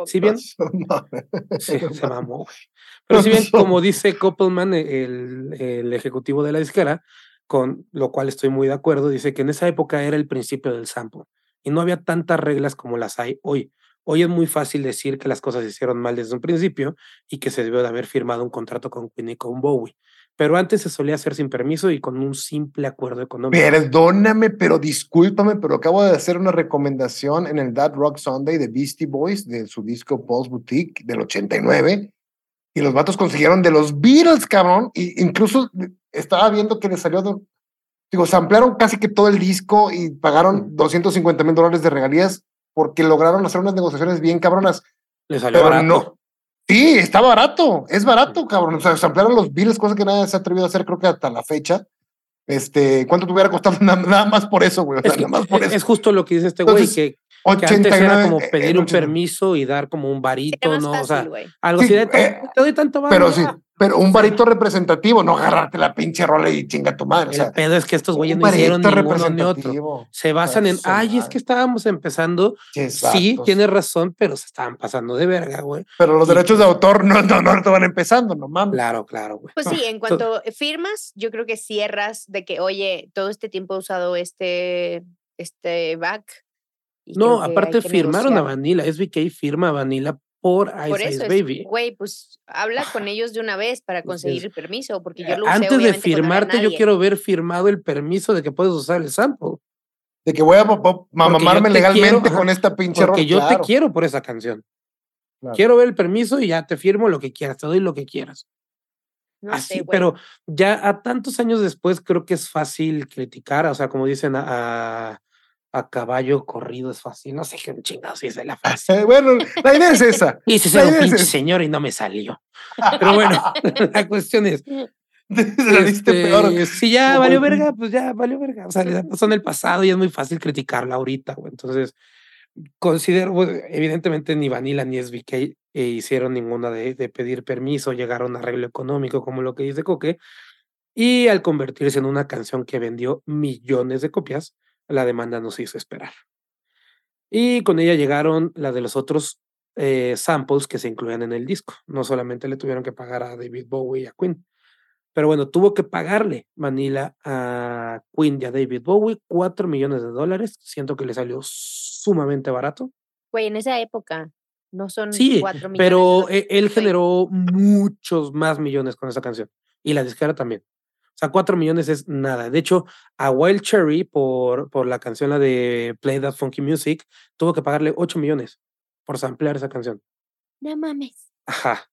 Si bien, Sí, se mamó, güey. Pero si bien, como dice Koppelman, el, el ejecutivo de la disquera, con lo cual estoy muy de acuerdo, dice que en esa época era el principio del sample y no había tantas reglas como las hay hoy. Hoy es muy fácil decir que las cosas se hicieron mal desde un principio y que se debió de haber firmado un contrato con Queen y con Bowie. Pero antes se solía hacer sin permiso y con un simple acuerdo económico. Perdóname, pero discúlpame, pero acabo de hacer una recomendación en el That Rock Sunday de Beastie Boys, de su disco Paul's Boutique del 89, y los vatos consiguieron de los Beatles, cabrón. Y incluso estaba viendo que les salió Digo, se ampliaron casi que todo el disco y pagaron 250 mil dólares de regalías porque lograron hacer unas negociaciones bien cabronas. Le salió barato. No. Sí, está barato, es barato, cabrón. O sea, se ampliaron los biles, cosa que nadie se ha atrevido a hacer, creo que hasta la fecha. Este, ¿cuánto te hubiera costado nada, más por eso, güey? Nada más por eso. Es justo lo que dice este güey, que 89, que antes era como eh, pedir un permiso y dar como un varito, ¿no? O sea, algo así de, eh, te doy tanto varo, Pero sí, pero un varito representativo, no agarrarte la pinche rola y chinga tu madre. El o sea, pedo es que estos güeyes no hicieron ninguno ni otro. Se basan en, ay, es que estábamos empezando. Sí, sí tienes razón, pero se estaban pasando de verga, güey. Pero los derechos de pues autor no, no, no te van empezando, no mames. Claro, claro, güey. Pues sí, en cuanto firmas, yo creo que cierras de que, oye, todo este tiempo he usado este, este back y No, aparte firmaron a negociar". Vanilla. SBK firma a Vanilla por Ice Por Ice eso es, Baby. güey, pues habla con ellos de una vez para conseguir el permiso, porque Eh, yo lo usé Antes de no firmarte, yo quiero ver firmado el permiso de que puedes usar el sample. De que voy a mamarme te legalmente quiero, con esta pinche rola. Porque yo claro, te quiero por esa canción. claro. Quiero ver el permiso y ya te firmo lo que quieras, te doy lo que quieras. No Así, sé, pero ya a tantos años después creo que es fácil criticar, o sea, como dicen a, a, a caballo corrido es fácil, no sé qué chingados dice la frase. Bueno, la idea es esa. Hice ser un es pinche señor y no me salió. Pero bueno, la cuestión es, Se la diste peor. este, si ya valió verga, pues ya valió verga. O sea, le pasó en el pasado y es muy fácil criticarla ahorita, güey. Entonces, considero, bueno, evidentemente ni Vanilla ni SBK eh, hicieron ninguna de, de pedir permiso, llegaron a un arreglo económico, como lo que dice Coque, y al convertirse en una canción que vendió millones de copias, la demanda nos hizo esperar. Y con ella llegaron la de los otros eh, samples que se incluían en el disco. No solamente le tuvieron que pagar a David Bowie y a Queen. Pero bueno, tuvo que pagarle Manila a Queen y a David Bowie 4 millones de dólares. Siento que le salió sumamente barato. Güey, en esa época no son Sí, cuatro millones. de pero dólares, e- él generó muchos más millones con esa canción. Y la disquera también. O sea, 4 millones es nada. De hecho, a Wild Cherry, por, por la canción la de Play That Funky Music, tuvo que pagarle 8 millones por samplear esa canción. No mames. Ajá.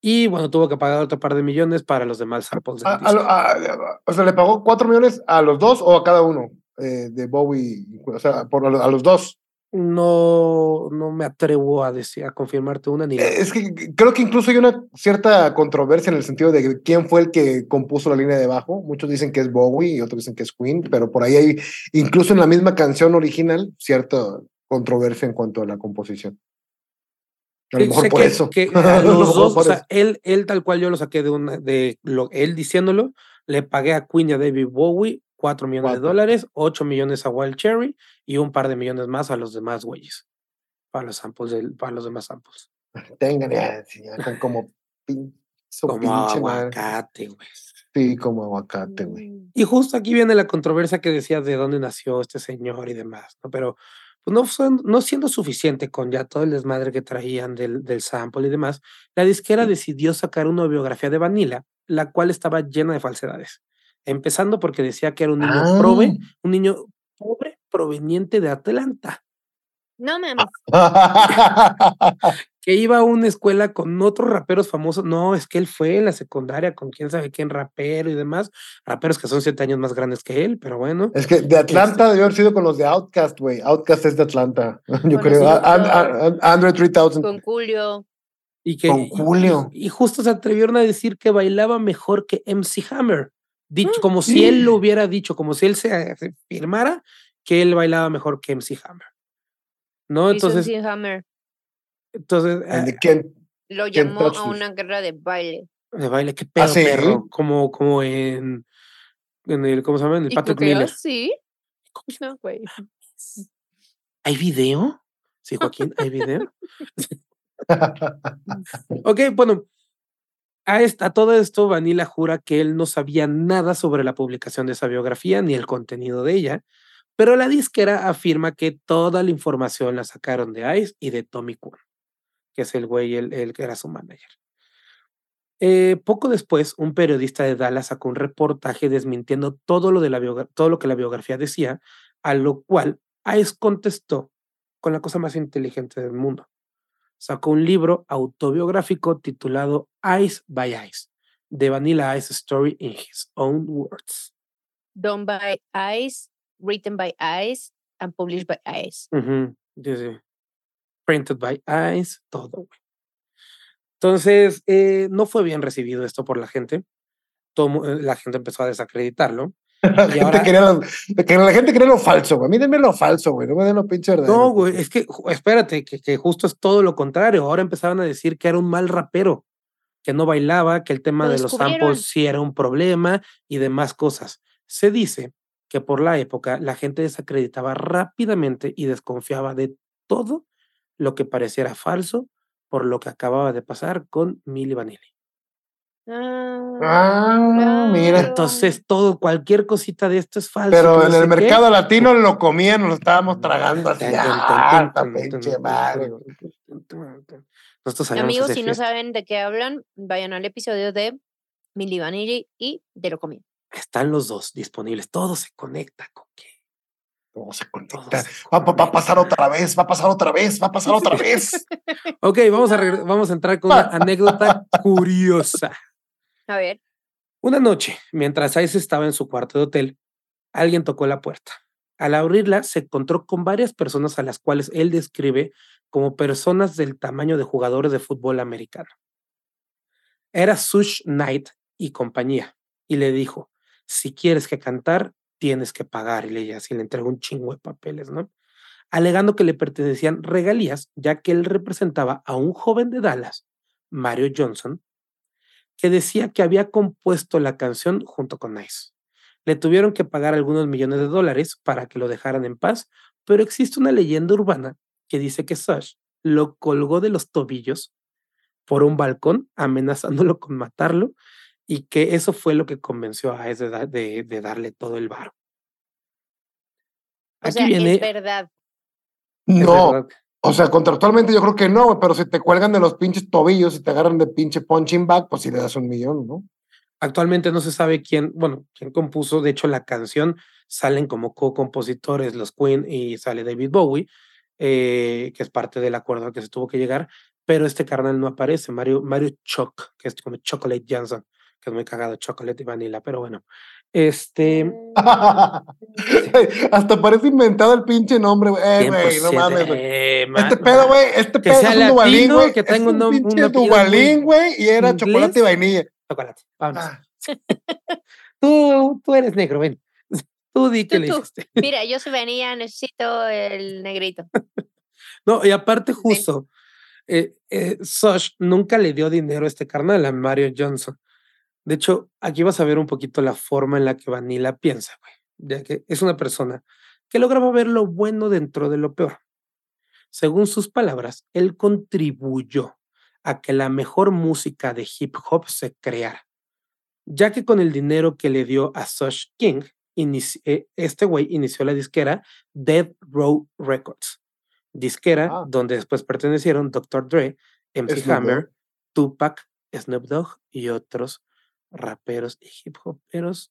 Y bueno, tuvo que pagar otro par de millones para los demás samples del A- a o sea, le pagó cuatro millones a los dos o a cada uno eh, de Bowie. O sea, por, a los dos. No, no me atrevo a decir, a confirmarte una ni la Eh, Es que creo que incluso hay una cierta controversia en el sentido de quién fue el que compuso la línea de bajo. Muchos dicen que es Bowie y otros dicen que es Queen, pero por ahí hay, incluso en la misma canción original, cierta controversia en cuanto a la composición. A lo mejor sé por que- eso. que A los dos, o sea, él, él tal cual yo lo saqué de una, de lo, él diciéndolo, le pagué a Queen y a David Bowie 4 millones de dólares, 8 millones a Wild Cherry y un par de millones más a los demás güeyes. Para los samples del, para los demás samples. Tengan ya, sí, ya, con como pin- so Como aguacate, güey. Sí, como aguacate, güey. Mm. Y justo aquí viene la controversia que decía de dónde nació este señor y demás, ¿no? Pero pues no, son- no siendo suficiente con ya todo el desmadre que traían del, del sample y demás, la disquera decidió sacar una biografía de Vanilla, la cual estaba llena de falsedades. Empezando porque decía que era un niño Ah. prove, un niño pobre proveniente de Atlanta, No mames. que iba a una escuela con otros raperos famosos. No, es que él fue en la secundaria con quién sabe quién rapero y demás, raperos que son siete años más grandes que él, pero bueno. Es que de Atlanta debió haber sido con los de Outcast, güey. Outcast es de Atlanta. Yo creo. nosotros. And- and- and- Andre 3000. Con Julio. Y que Con Julio. Y, y justo se atrevieron a decir que bailaba mejor que MC Hammer. Dicho, Mm. como si él lo hubiera dicho, como si él se, se firmara que él bailaba mejor que MC Hammer. ¿No? Entonces, MC Hammer. entonces ah, Ken. Lo ¿Quién llamó a una guerra de baile. de baile, qué pedo, ¿Ah, sí? perro. Como, como en, en el, ¿cómo se llama? En el ¿Y Patrick? Miller. Sí. No, güey. ¿Hay video? Sí, Joaquín, ¿hay video? Ok, bueno. A, a todo esto, Vanilla jura que él no sabía nada sobre la publicación de esa biografía ni el contenido de ella, pero la disquera afirma que toda la información la sacaron de Ice y de Tommy Kuhn, que es el güey, el, el que era su manager. Eh, poco después, un periodista de Dallas sacó un reportaje desmintiendo todo lo, de la todo lo que la biografía decía, a lo cual Ice contestó con la cosa más inteligente del mundo sacó un libro autobiográfico titulado Ice by Ice, de Vanilla Ice Story in His Own Words. Done by Ice, written by Ice, and published by sí. Printed by Ice, todo. Entonces, eh, no fue bien recibido esto por la gente. Eh, la gente empezó a desacreditarlo. La Y gente, quería lo, que la gente quería lo falso, güey. A mí denme lo falso, güey. No me den lo pinche verdadero. No, güey, es que, espérate, que, que justo es todo lo contrario. Ahora empezaron a decir que era un mal rapero, que no bailaba, que el tema Lo de los samples sí era un problema y demás cosas. Se dice que por la época la gente desacreditaba rápidamente y desconfiaba de todo lo que pareciera falso por lo que acababa de pasar con Milli Vanilli. Ah, mira. Entonces, todo, cualquier cosita de esto es falso. Pero en no el qué. mercado latino lo comían, lo estábamos tragando así. Amigos, si no saben de qué hablan, vayan al episodio de Milli Vanilli y de lo comí. Están los dos disponibles. Todo se conecta, Coque. Todo se Todo conecta. se Va, a pasar otra vez, va a pasar otra vez, va a pasar otra vez. Ok, vamos a, vamos a entrar con una anécdota curiosa. A ver. Una noche, mientras Ice estaba en su cuarto de hotel, alguien tocó la puerta. Al abrirla, se encontró con varias personas a las cuales él describe como personas del tamaño de jugadores de fútbol americano. Era Sush Knight y compañía, y le dijo, si quieres que cantar, tienes que pagar, y le, así le entregó un chingo de papeles, ¿no? Alegando que le pertenecían regalías, ya que él representaba a un joven de Dallas, Mario Johnson, que decía que había compuesto la canción junto con Nice. Le tuvieron que pagar algunos millones de dólares para que lo dejaran en paz, pero existe una leyenda urbana que dice que Sush lo colgó de los tobillos por un balcón, amenazándolo con matarlo, y que eso fue lo que convenció a Ice de, da- de- de darle todo el varo. O Aquí sea, viene. es verdad. es No, verdad. O sea, contractualmente yo creo que no, pero si te cuelgan de los pinches tobillos y te agarran de pinche punching bag, pues si le das un millón, ¿no? Actualmente no se sabe quién, bueno, quién compuso. De hecho, la canción salen como co-compositores los Queen y sale David Bowie, eh, que es parte del acuerdo al que se tuvo que llegar, pero este carnal no aparece. Mario, Mario Choc, que es como Chocolate Johnson, que es muy cagado, chocolate y vanilla, pero bueno. Este, Hasta parece inventado el pinche nombre, güey. Eh, güey, no mames, güey. eh, Este pedo, güey, este Que pedo sea es un dubalín, güey. que es tenga un un pinche dubalín, güey, y era inglés. chocolate y vainilla. Chocolate. Vámonos. Ah, Tú, tú eres negro, ven. Tú di que le hiciste. Mira, yo soy venía, necesito el negrito. No, y aparte justo, eh, eh, Sosh nunca le dio dinero a este carnal, a Mario Johnson. De hecho, aquí vas a ver un poquito la forma en la que Vanilla piensa, güey. Ya que es una persona que lograba ver lo bueno dentro de lo peor. Según sus palabras, él contribuyó a que la mejor música de hip hop se creara, ya que con el dinero que le dio a Sosh King, eh, este güey inició la disquera Dead Row Records, disquera Ah. donde después pertenecieron Dr. Dre, MC Hammer. Tupac, Snoop Dogg y otros raperos y hip hoperos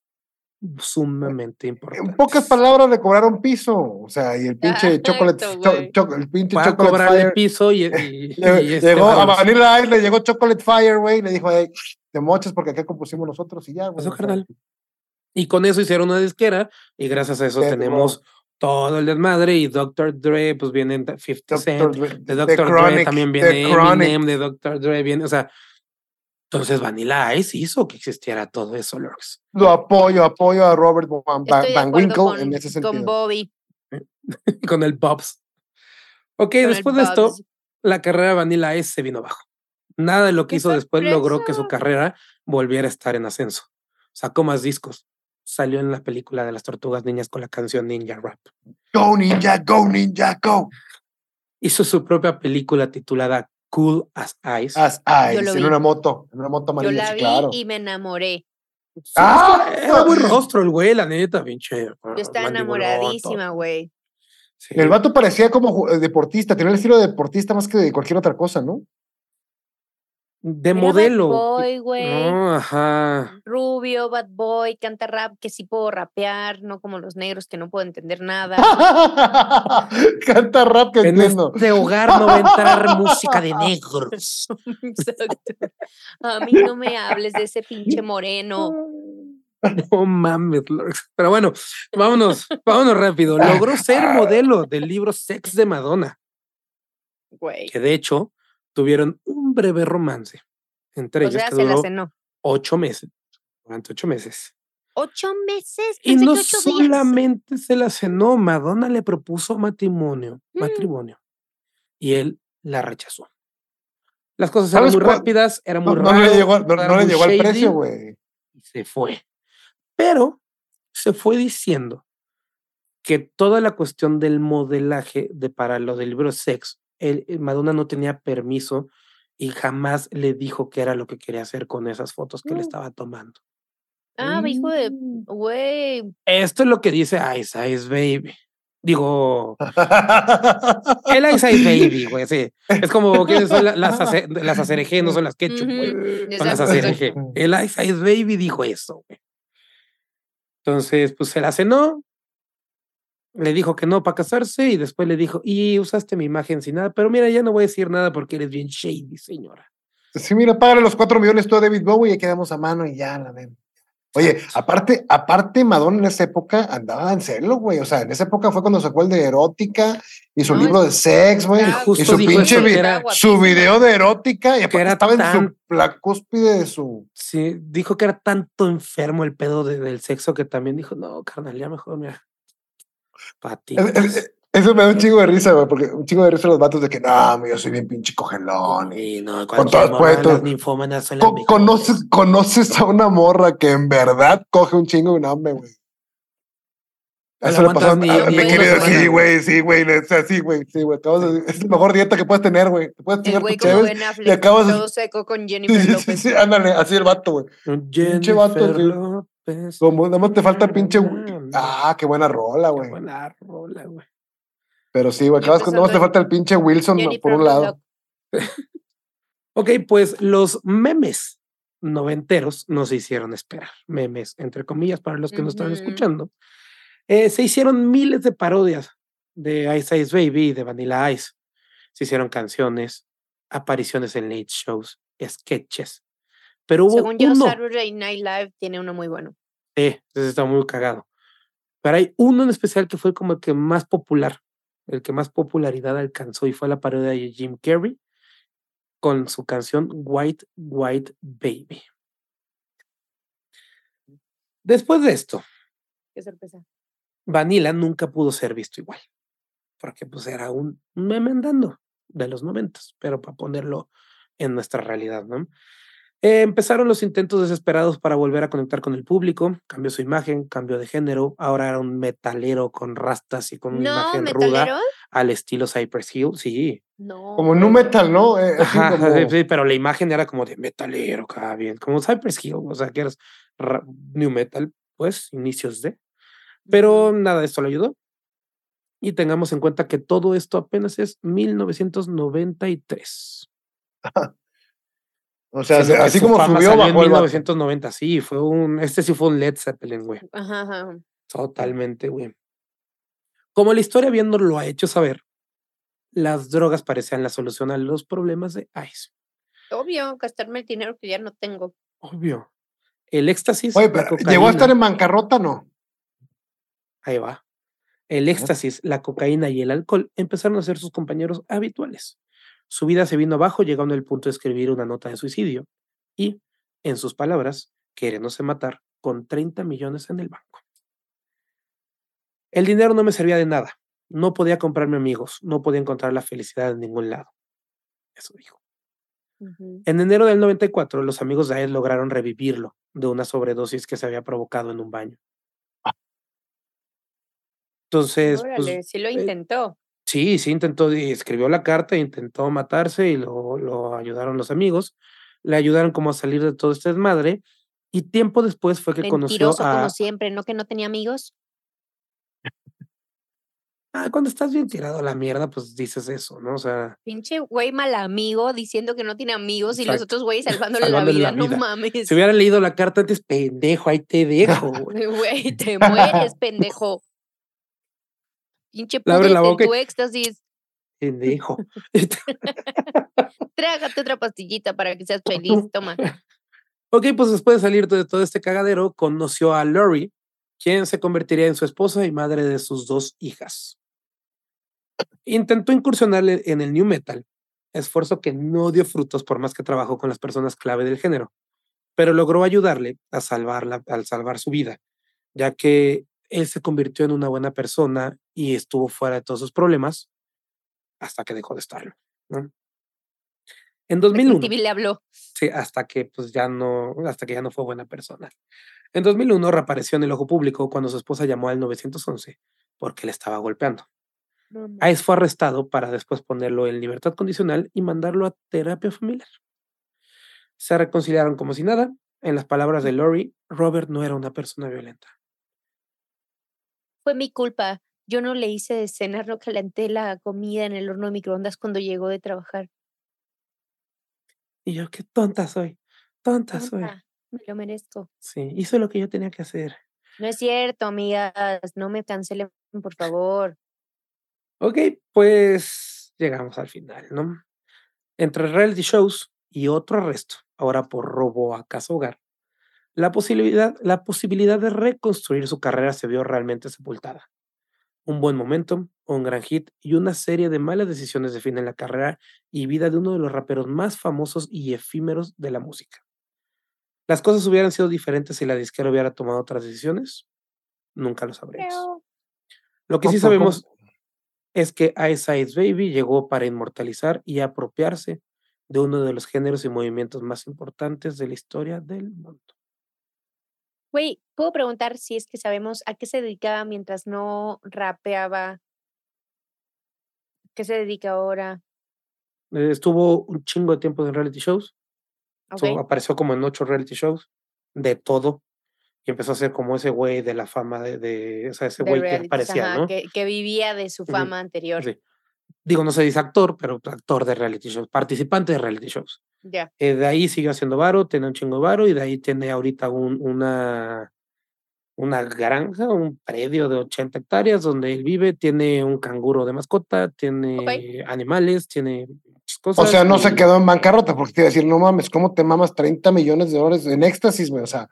sumamente importantes. En pocas palabras le cobraron piso, o sea, y el pinche chocolate, Exacto, cho- güey. cho- el pinche Para chocolate cobrarle fire. piso y, y- le- y este, llegó a vamos. Vanilla Ice, le llegó chocolate fire, güey, y le dijo, "Ey, te mochas porque acá compusimos nosotros y ya, güey. Eso, carnal. Y con eso hicieron una disquera y gracias a eso tenemos todo el desmadre y Dr. Dre, pues vienen 50 Dr. Cent, Dre- de Dr. Dre también viene. Eminem, de Dr. Dre viene, o sea, entonces Vanilla Ice hizo que existiera todo eso, Lurks. Lo apoyo, apoyo a Robert Van, Winkle con, en ese con sentido. Bobby. con el Bobs. Ok, con después de esto, la carrera de Vanilla Ice se vino abajo. Nada de lo que ¡Qué hizo después logró que su carrera volviera a estar en ascenso. Sacó más discos. Salió en la película de las tortugas niñas con la canción Ninja Rap. Go Ninja, go Ninja, go. Hizo su propia película titulada Cool as Ice. As Yo Ice, en vi. una moto, en una moto Yo amarilla, la sí, vi claro. y me enamoré. Sí, ¡Ah! Era muy rostro el güey, la neta, pinche. Yo estaba enamoradísima, güey. Sí. El vato parecía como eh, deportista, tenía el estilo de deportista más que de cualquier otra cosa, ¿no? De Era bad modelo. boy, güey. No, ajá. Rubio, bad boy, canta rap, que sí puedo rapear, no como los negros que no puedo entender nada. Canta rap que En entiendo. este hogar no va a entrar música de negros. Exacto. A mí no me hables de ese pinche moreno. No mames, Lorx. Pero bueno, vámonos, vámonos rápido. Logró ser modelo del libro Sex de Madonna, Güey. que de hecho tuvieron un breve romance entre O ellos sea, que se la duró cenó. ocho meses. Durante ocho meses. Ocho meses. Y no días. solamente se la cenó, Madonna le propuso matrimonio, Mm. matrimonio, y él la rechazó. Las cosas eran ¿Sabes muy cuál? rápidas, era muy No, no le llegó, no, era no le muy llegó al precio, güey. y se fue. Pero se fue diciendo que toda la cuestión del modelaje de para lo del libro Sex, él- eh, Madonna no tenía permiso y jamás le dijo que era lo que quería hacer con esas fotos que le Mm. estaba tomando. Ah, hijo de. Mm. Güey. Esto es lo que dice Ice Ice Baby. Digo, el Ice Ice Baby, güey, sí. Es como que son la- las, ace- las acereje, no son las ketchup, güey. Son las acereje. El Ice Ice Baby dijo eso, güey. Entonces, pues se la cenó, le dijo que no para casarse y después le dijo, y usaste mi imagen sin nada, pero mira, ya no voy a decir nada porque eres bien shady, señora. Sí, mira, págale los cuatro millones tú a David Bowie y quedamos a mano y ya la ven. Oye, aparte, aparte, Madonna en esa época andaba en celo, güey. O sea, en esa época fue cuando sacó el de erótica y su No, libro de sex, güey. Y Justo su pinche vi- era- su video de erótica y aparte era estaba en su, la cúspide de su. Sí, dijo que era tanto enfermo el pedo de- del sexo que también dijo, no, carnal, ya mejor, mira. Patitas. Es- es- Eso me da un chingo de risa, güey, porque un chingo de risa los vatos de que no, yo soy bien pinche cogelón. Y no, con todas las ninfómanas son las Co- mejores. conoces, conoces a una morra que en verdad coge un chingo de un hombre, güey. Eso le pasó a, mi querido. Sí, güey, sí, güey. o sea, Sí, güey, sí, güey. Es la mejor dieta que puedes tener, güey. Te puedes tener güey como. Ben Affleck, acabas de- todo seco con Sí, Jennifer sí, sí, López. sí, ándale, así el vato, güey. Pinche vato, Jennifer sí. López. Como nada más te falta pinche. Ah, qué buena rola, qué güey. buena rola, güey. Pero sí, güey, acabas con nada más te falta el pinche Wilson Jennifer por un lado. Ok, pues los memes noventeros no se hicieron esperar. Memes, entre comillas, para los que nos están escuchando. Eh, se hicieron miles de parodias de Ice Ice Baby y de Vanilla Ice. Se hicieron canciones, apariciones en late shows, sketches. Pero hubo Según yo, Saturday Night Live tiene uno muy bueno. Sí, ese está muy cagado. Pero hay uno en especial que fue como el que más popular, el que más popularidad alcanzó y fue la parodia de Jim Carrey con su canción White, White Baby. Después de esto, Qué sorpresa. Vanilla nunca pudo ser visto igual, porque pues era un meme andando de los noventas, pero para ponerlo en nuestra realidad, ¿no? Eh, empezaron los intentos desesperados para volver a conectar con el público, cambió su imagen, cambió de género, ahora era un metalero con rastas y con una No, imagen ruda metalero. al estilo Cypress Hill, sí. No. Como nu metal, ¿no? Eh, así Ajá, como- sí, pero la imagen era como de metalero, cada bien, como Cypress Hill, o sea, que eras ra- new metal, pues, inicios de. Pero nada de esto le ayudó. Y tengamos en cuenta que todo esto apenas es 1993. o sea, así como subió, salió en el vato. 1990, sí, fue un, este sí fue un Led Zeppelin, güey. Ajá, ajá. Totalmente, güey. Como la historia viendo lo ha hecho saber, las drogas parecían la solución a los problemas de Ice. Obvio, gastarme el dinero que ya no tengo. Obvio. El éxtasis. Oye, pero ¿llegó a estar en bancarrota? No. Ahí va. El éxtasis, la cocaína y el alcohol empezaron a ser sus compañeros habituales. Su vida se vino abajo, llegando al punto de escribir una nota de suicidio y, en sus palabras, queriéndose matar con 30 millones en el banco. El dinero no me servía de nada. No podía comprarme amigos, no podía encontrar la felicidad en ningún lado. Eso dijo. En enero del 94, los amigos de él lograron revivirlo de una sobredosis que se había provocado en un baño. Entonces, pues, Órale, sí lo intentó. Sí, sí, intentó, y escribió la carta, intentó matarse y lo, lo ayudaron los amigos. Le ayudaron como a salir de todo este desmadre. Y tiempo después fue que conoció a. como siempre, ¿no? Que no tenía amigos. Ah, cuando estás bien tirado a la mierda, pues dices eso, ¿no? O sea, Pinche güey mal amigo diciendo que no tiene amigos y los otros güeyes salvándole, Salvándole la la vida. No mames. si hubiera leído la carta antes, pendejo, ahí te dejo, güey. Güey, te mueres, pendejo. Pinche abre la boca tu éxtasis. Pendejo. Trágate otra pastillita para que seas feliz. Toma. ok, pues después de salir de todo este cagadero, conoció a Lori, quien se convertiría en su esposa y madre de sus dos hijas. Intentó incursionarle en el new metal, esfuerzo que no dio frutos por más que trabajó con las personas clave del género, pero logró ayudarle a salvarla, al salvar su vida, ya que él se convirtió en una buena persona y estuvo fuera de todos sus problemas hasta que dejó de estarlo. ¿no? En 2001, MTV le habló. Sí, hasta que pues ya no, hasta que ya no fue buena persona. En 2001 reapareció en el ojo público cuando su esposa llamó al 911 porque le estaba golpeando. No, no. Ice fue arrestado para después ponerlo en libertad condicional y mandarlo a terapia familiar. Se reconciliaron como si nada. En las palabras de Lori, Robert no era una persona violenta. Fue mi culpa. Yo no le hice de cenar, no calenté la comida en el horno de microondas cuando llegó de trabajar. Y yo, qué tonta soy, tonta soy. Me lo merezco. Sí, hizo lo que yo tenía que hacer. No es cierto, amigas. No me cancelen, por favor. Ok, pues llegamos al final, ¿no? Entre reality shows y otro arresto, ahora por robo a casa hogar, la posibilidad, la posibilidad de reconstruir su carrera se vio realmente sepultada. Un buen momento, un gran hit y una serie de malas decisiones definen la carrera y vida de uno de los raperos más famosos y efímeros de la música. ¿Las cosas hubieran sido diferentes si la disquera hubiera tomado otras decisiones? Nunca lo sabremos. Lo que sí ¿Cómo- cómo- sabemos es que Ice Ice Baby llegó para inmortalizar y apropiarse de uno de los géneros y movimientos más importantes de la historia del mundo. Güey, ¿puedo preguntar si es que sabemos a qué se dedicaba mientras no rapeaba? ¿Qué se dedica ahora? Eh, Estuvo un chingo de tiempo en reality shows. So- apareció como en ocho reality shows de todo. Y empezó a ser como ese güey de la fama de, de- o sea, ese güey que aparecía, ajá, ¿no? que, que vivía de su fama anterior. Sí. Digo, no se dice actor, pero actor de reality shows, participante de reality shows. Ya. Eh, de ahí siguió haciendo varo, tiene un chingo de varo y de ahí tiene ahorita un, una, una granja, un predio de 80 hectáreas donde él vive, tiene un canguro de mascota, tiene animales, tiene muchas O cosas. sea, no se quedó en bancarrota, porque te iba a decir, no mames, ¿cómo te mamas 30 millones de dólares en éxtasis, güey? O sea,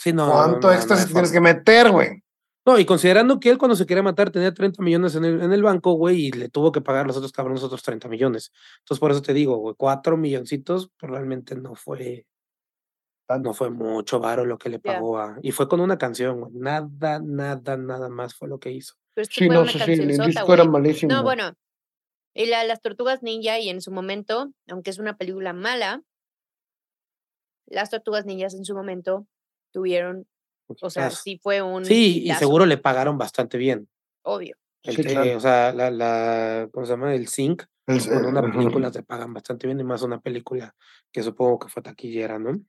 Sí, no. ¿Cuánto no, no, no, tienes que meter, güey? No, y considerando que él cuando se quería matar tenía 30 millones en el, en el banco, güey, y le tuvo que pagar a los otros cabrones otros 30 millones. Entonces, por eso te digo, güey, cuatro milloncitos, pues realmente no fue, no fue mucho varo lo que le pagó a. Y fue con una canción, güey. Nada, nada, nada más fue lo que hizo. Pero Sí, no si el disco era malísimo. No, bueno. Y la, las tortugas ninja, y en su momento, aunque es una película mala, las tortugas ninjas en su momento tuvieron, o sea, sí fue un. Sí, y seguro le pagaron bastante bien. Obvio. El Sí. O sea, la, la, ¿cómo se llama? El Sync. El- Con una película te pagan bastante bien y más una película que supongo que fue taquillera, ¿no?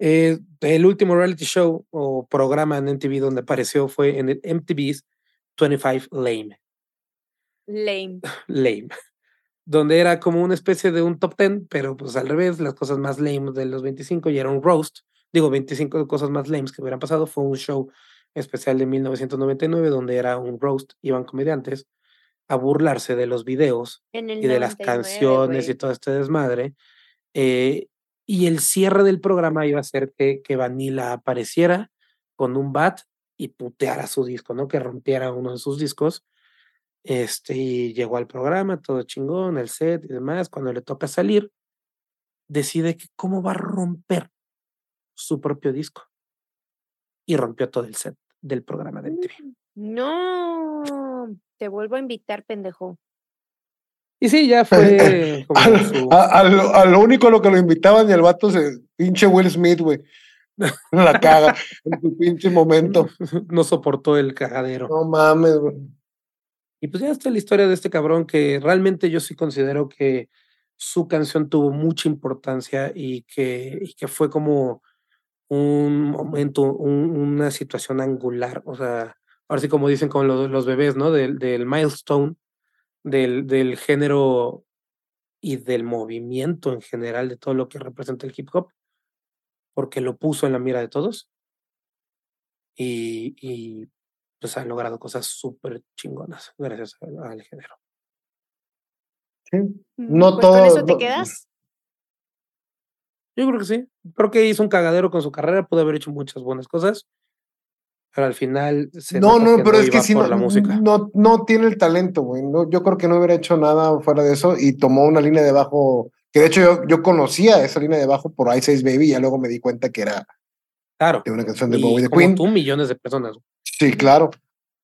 Eh, el último reality show o programa en MTV donde apareció fue en el MTV's 25 Lame, Lame. Lame, donde era como una especie de un top 10, pero pues al revés, las cosas más lame de los 25 y era un roast, digo 25 cosas más lames que hubieran pasado, fue un show especial de 1999 donde era un roast, iban comediantes a burlarse de los videos y de las 99, canciones y güey. todo este desmadre. eh, y el cierre del programa iba a ser que, que Vanilla apareciera con un bat y puteara su disco, ¿no? Que rompiera uno de sus discos. Este, y llegó al programa, todo chingón, el set y demás. Cuando le toca salir, decide que cómo va a romper su propio disco. Y rompió todo el set del programa de MTV. No, te vuelvo a invitar, pendejo. Y sí, ya fue como su- a, a lo, a lo único a lo que lo invitaban y el vato se pinche Will Smith, güey. La caga en su pinche momento. no soportó el cagadero. No mames, güey. Y pues ya está la historia de este cabrón que realmente yo sí considero que su canción tuvo mucha importancia y que, y que fue como un momento, un- una situación angular. O sea, ahora sí como dicen con los, los bebés, ¿no? Del, del milestone, del, del género y del movimiento en general de todo lo que representa el hip hop, porque lo puso en la mira de todos. Y, y pues han logrado cosas súper chingonas gracias al género. Sí. No pues todo- con eso te no- quedas. Yo creo que sí. Creo que hizo un cagadero con su carrera, pudo haber hecho muchas buenas cosas, pero al final se No, no, pero es que si no, la música. no, no tiene el talento, güey. No, yo creo que no hubiera hecho nada fuera de eso y tomó una línea de bajo, que de hecho yo, yo conocía esa línea de bajo por Ice Ice Baby y ya luego me di cuenta que era Claro. de una canción de Y Bowie de como Queen. tú, millones de personas. Sí, claro.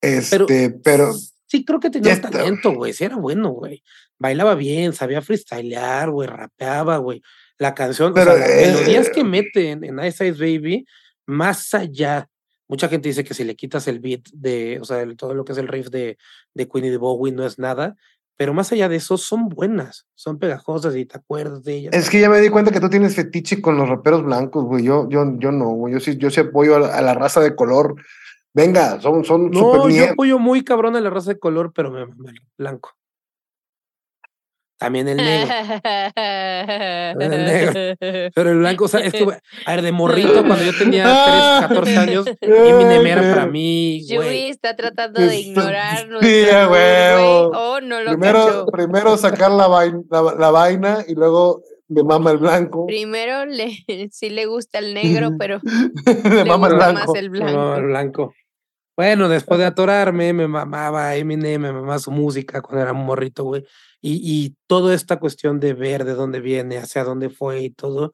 Este, pero, sí creo que tenía talento, güey. Sí era bueno, güey. Bailaba bien, sabía freestylear, güey, rapeaba, güey. La canción, o sea, las eh, melodías que mete en, en Ice Ice Baby, más allá. Mucha gente dice que si le quitas el beat de, o sea, el- todo lo que es el riff de, de Queen y de Bowie no es nada, pero más allá de eso son buenas, son pegajosas y te acuerdas de ellas. es que ya me di cuenta que tú tienes fetiche con los raperos blancos, güey. Yo, yo, yo no, güey. Yo sí, yo sí apoyo a la, a la raza de color. Venga, son, son No, yo apoyo muy cabrón a la raza de color, pero me mama el blanco. También el negro. Pero el blanco, o sea, es que, a ver, de morrito, cuando yo tenía 13, 14 años, Eminem era para mí, Yui güey. está tratando de Está- ignorar sí, güey. Oh, no lo Primero, cachó. primero sacar la vaina, la, la vaina y luego me mama el blanco. Primero le, sí le gusta el negro, pero le mama el blanco. más el No, blanco. el blanco. Bueno, después de atorarme, me mamaba Eminem, me mamaba su música cuando era un morrito, güey. Y, y toda esta cuestión de ver de dónde viene, hacia dónde fue y todo,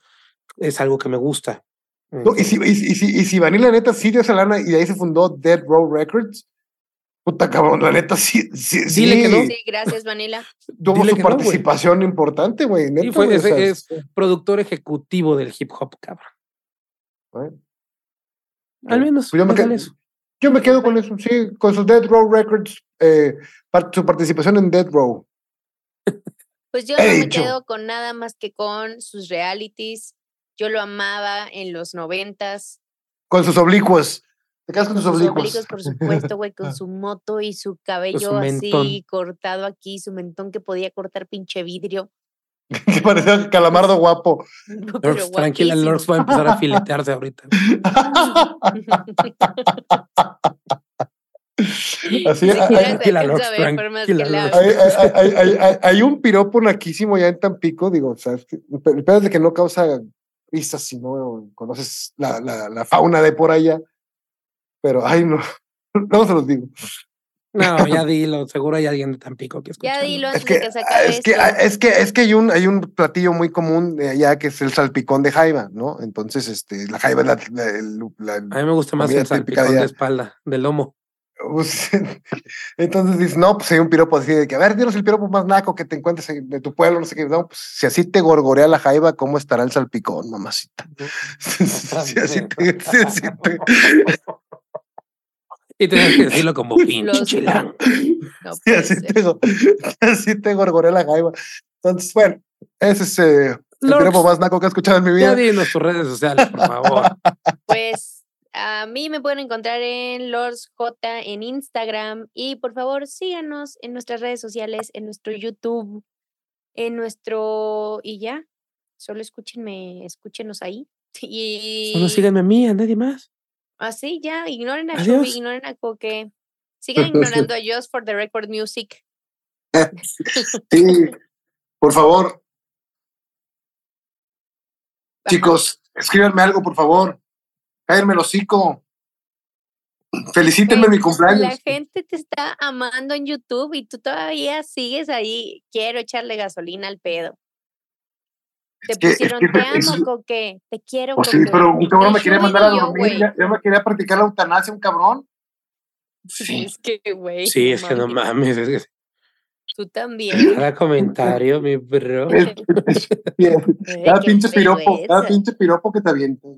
es algo que me gusta. No, y, si, y, si- y si, y si Vanilla neta sí dio esa lana y de ahí se fundó Dead Row Records, puta cabrón, la neta sí, sí, sí, Dile que no. Sí, gracias, Vanilla. tuvo su no, participación importante, güey. neta, fue- es- Productor ejecutivo del hip hop, cabrón. bueno. Al menos, Pues yo me quedo- eso. Yo me quedo con eso, sí, con su Dead Row Records, eh, su participación en Dead Row. Pues yo no me quedo con nada más que con sus realities. Yo lo amaba en los noventas. Con sus oblicuos. Te quedas con Con sus sus oblicuos. oblicuos, por supuesto, güey, con su moto y su cabello así cortado aquí, su mentón que podía cortar pinche vidrio. que parecía calamardo guapo. Pero Lords, tranquila. Lords va a empezar a filetearse ahorita. Así, hay, un piropo naquísimo ya en Tampico, digo, o sea, es que- pero espérate que no causa risas si no conoces la, la, la fauna de por allá. Pero, ay, no, no se los digo. No, ya dilo, seguro hay alguien de Tampico que escucha. Ya dilo Es que, de que se es que, es que, es que hay un, hay un platillo muy común de allá que es el salpicón de jaiba, ¿no? Entonces, este, la jaiba es la, la- la- A mí me gusta más el de salpicón de allá. espalda, del lomo. Pues, entonces dices, no, pues hay un piropo así de que, a ver, dinos el piropo más naco que te encuentres en- de tu pueblo, no sé qué. No, pues si así te gorgorea la jaiba, ¿cómo estará el salpicón, mamacita? si así te, si así te- Y tienes que decirlo como pinche. No si así te, así gorgorea la jaiba. Entonces, bueno, ese es eh, el piropo más naco que he escuchado en mi Ya vida. dinos tus redes sociales, por favor. Pues a mí me pueden encontrar en Lords J en Instagram y por favor síganos en nuestras redes sociales, en nuestro YouTube, en nuestro y ya, solo escúchenme, escúchenos ahí. Y Solo síganme a mí, a nadie más. así ya, ignoren a Adiós. Shubi, ignoren a Coque. Sigan ignorando a Just for the Record Music. Sí, por favor, chicos, escríbanme algo, por favor. Cállame el hocico. Felicítenme mi cumpleaños. La gente te está amando en YouTube y tú todavía sigues ahí. Quiero echarle gasolina al pedo. Te Es que- es pusieron, que te es- amo, Coque. Te quiero, Pues sí, Coque. pero un cabrón me quería mandar a yo, dormir, güey. ya, ya me quería practicar la eutanasia, un cabrón. Sí. Es que, güey. Sí, es que no mames. es que Tú también. Cada comentario, mi bro. Es- es- cada pinche piropo, cada pinche piropo que te avienta.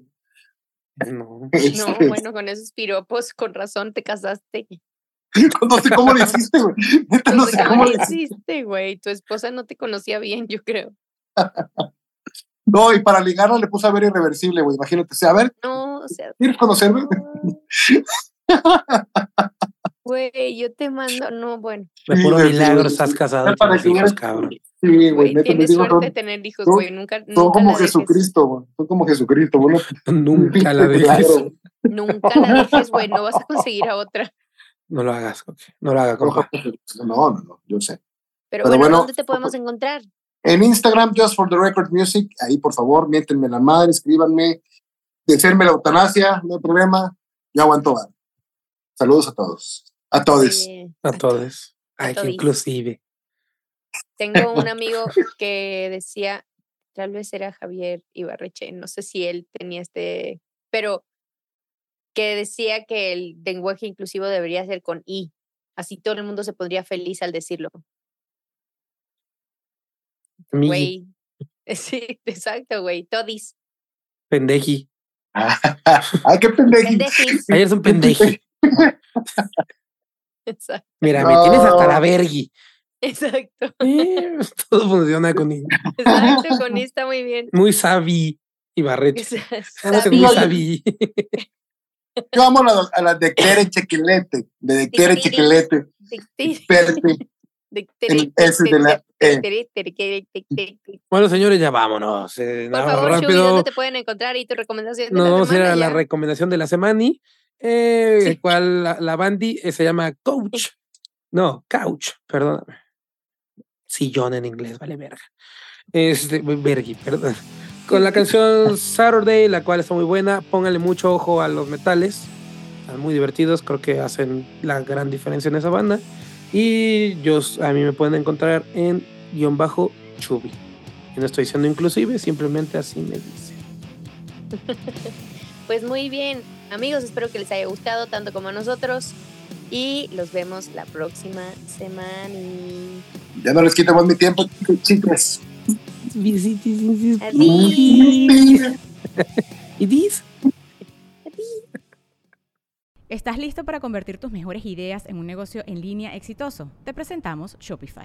No. No, Este, bueno, con esos piropos, con razón te casaste. No sé cómo lo hiciste, güey. Neta, no No sé cómo lo hiciste. güey. Tu esposa no te conocía bien, yo creo. No, y para ligarla le puse a ver irreversible, güey. Imagínate. O sea, a ver, No, o sea. ¿quieres conocerme? no. Güey, yo te mando, no, bueno. De puro milagro estás casado para que cabrón. Sí, güey, neta, tienes digo, suerte de tener hijos, güey. Nunca, son nunca como. Jesucristo, güey. Son como Jesucristo, güey. Nunca la dejes. Nunca la dejes, güey. No vas a conseguir a otra. No lo hagas, ok. No lo haga, compa. No, no, no, yo sé. Pero, Pero bueno, bueno, ¿dónde te podemos encontrar? En Instagram, Just for the Record Music, ahí por favor, miéntenme la madre, escríbanme, desearme la eutanasia, no hay problema, yo aguanto vara. Saludos a todos, a todos. A todos. Ay, que inclusive. Tengo un amigo que decía, tal vez era Javier Ibarreche, no sé si él tenía este, pero que decía que el lenguaje inclusivo debería ser con I. Así todo el mundo se pondría feliz al decirlo. Güey. Sí, exacto, güey. Todis. pendeji. Ay, qué. Pendejis. Ayer es un pendeji. Exacto. Mira, me tienes hasta la vergui. Exacto. Eh, todo funciona con I. Exacto. Con está muy bien. Muy sabi y. Sabi- Muy sabi. Yo amo a la, a la de Quere Chequilete, de, de la E. Bueno, señores, ya vámonos. Eh, Por nada, favor, Shubi, rápido. ¿dónde te pueden encontrar? Y tu recomendación de Nos la vamos a ir semana a la recomendación de la semana. Eh, Sí. cual la, la bandi eh, se llama Coach. No, Couch, perdóname. Sillón en inglés, vale verga. Este, vergui, perdón. Con la canción Saturday, la cual está muy buena. Pónganle mucho ojo a los metales. Están muy divertidos, creo que hacen la gran diferencia en esa banda. Y yo, a mí me pueden encontrar en guion bajo Chubi. Y no estoy diciendo inclusive, simplemente así me dice. Pues muy bien, amigos, espero que les haya gustado tanto como a nosotros. Y los vemos la próxima semana. Ya no les quito más mi tiempo, chicas. Adiós. ¿Y dis? ¿Estás listo para convertir tus mejores ideas en un negocio en línea exitoso? Te presentamos Shopify.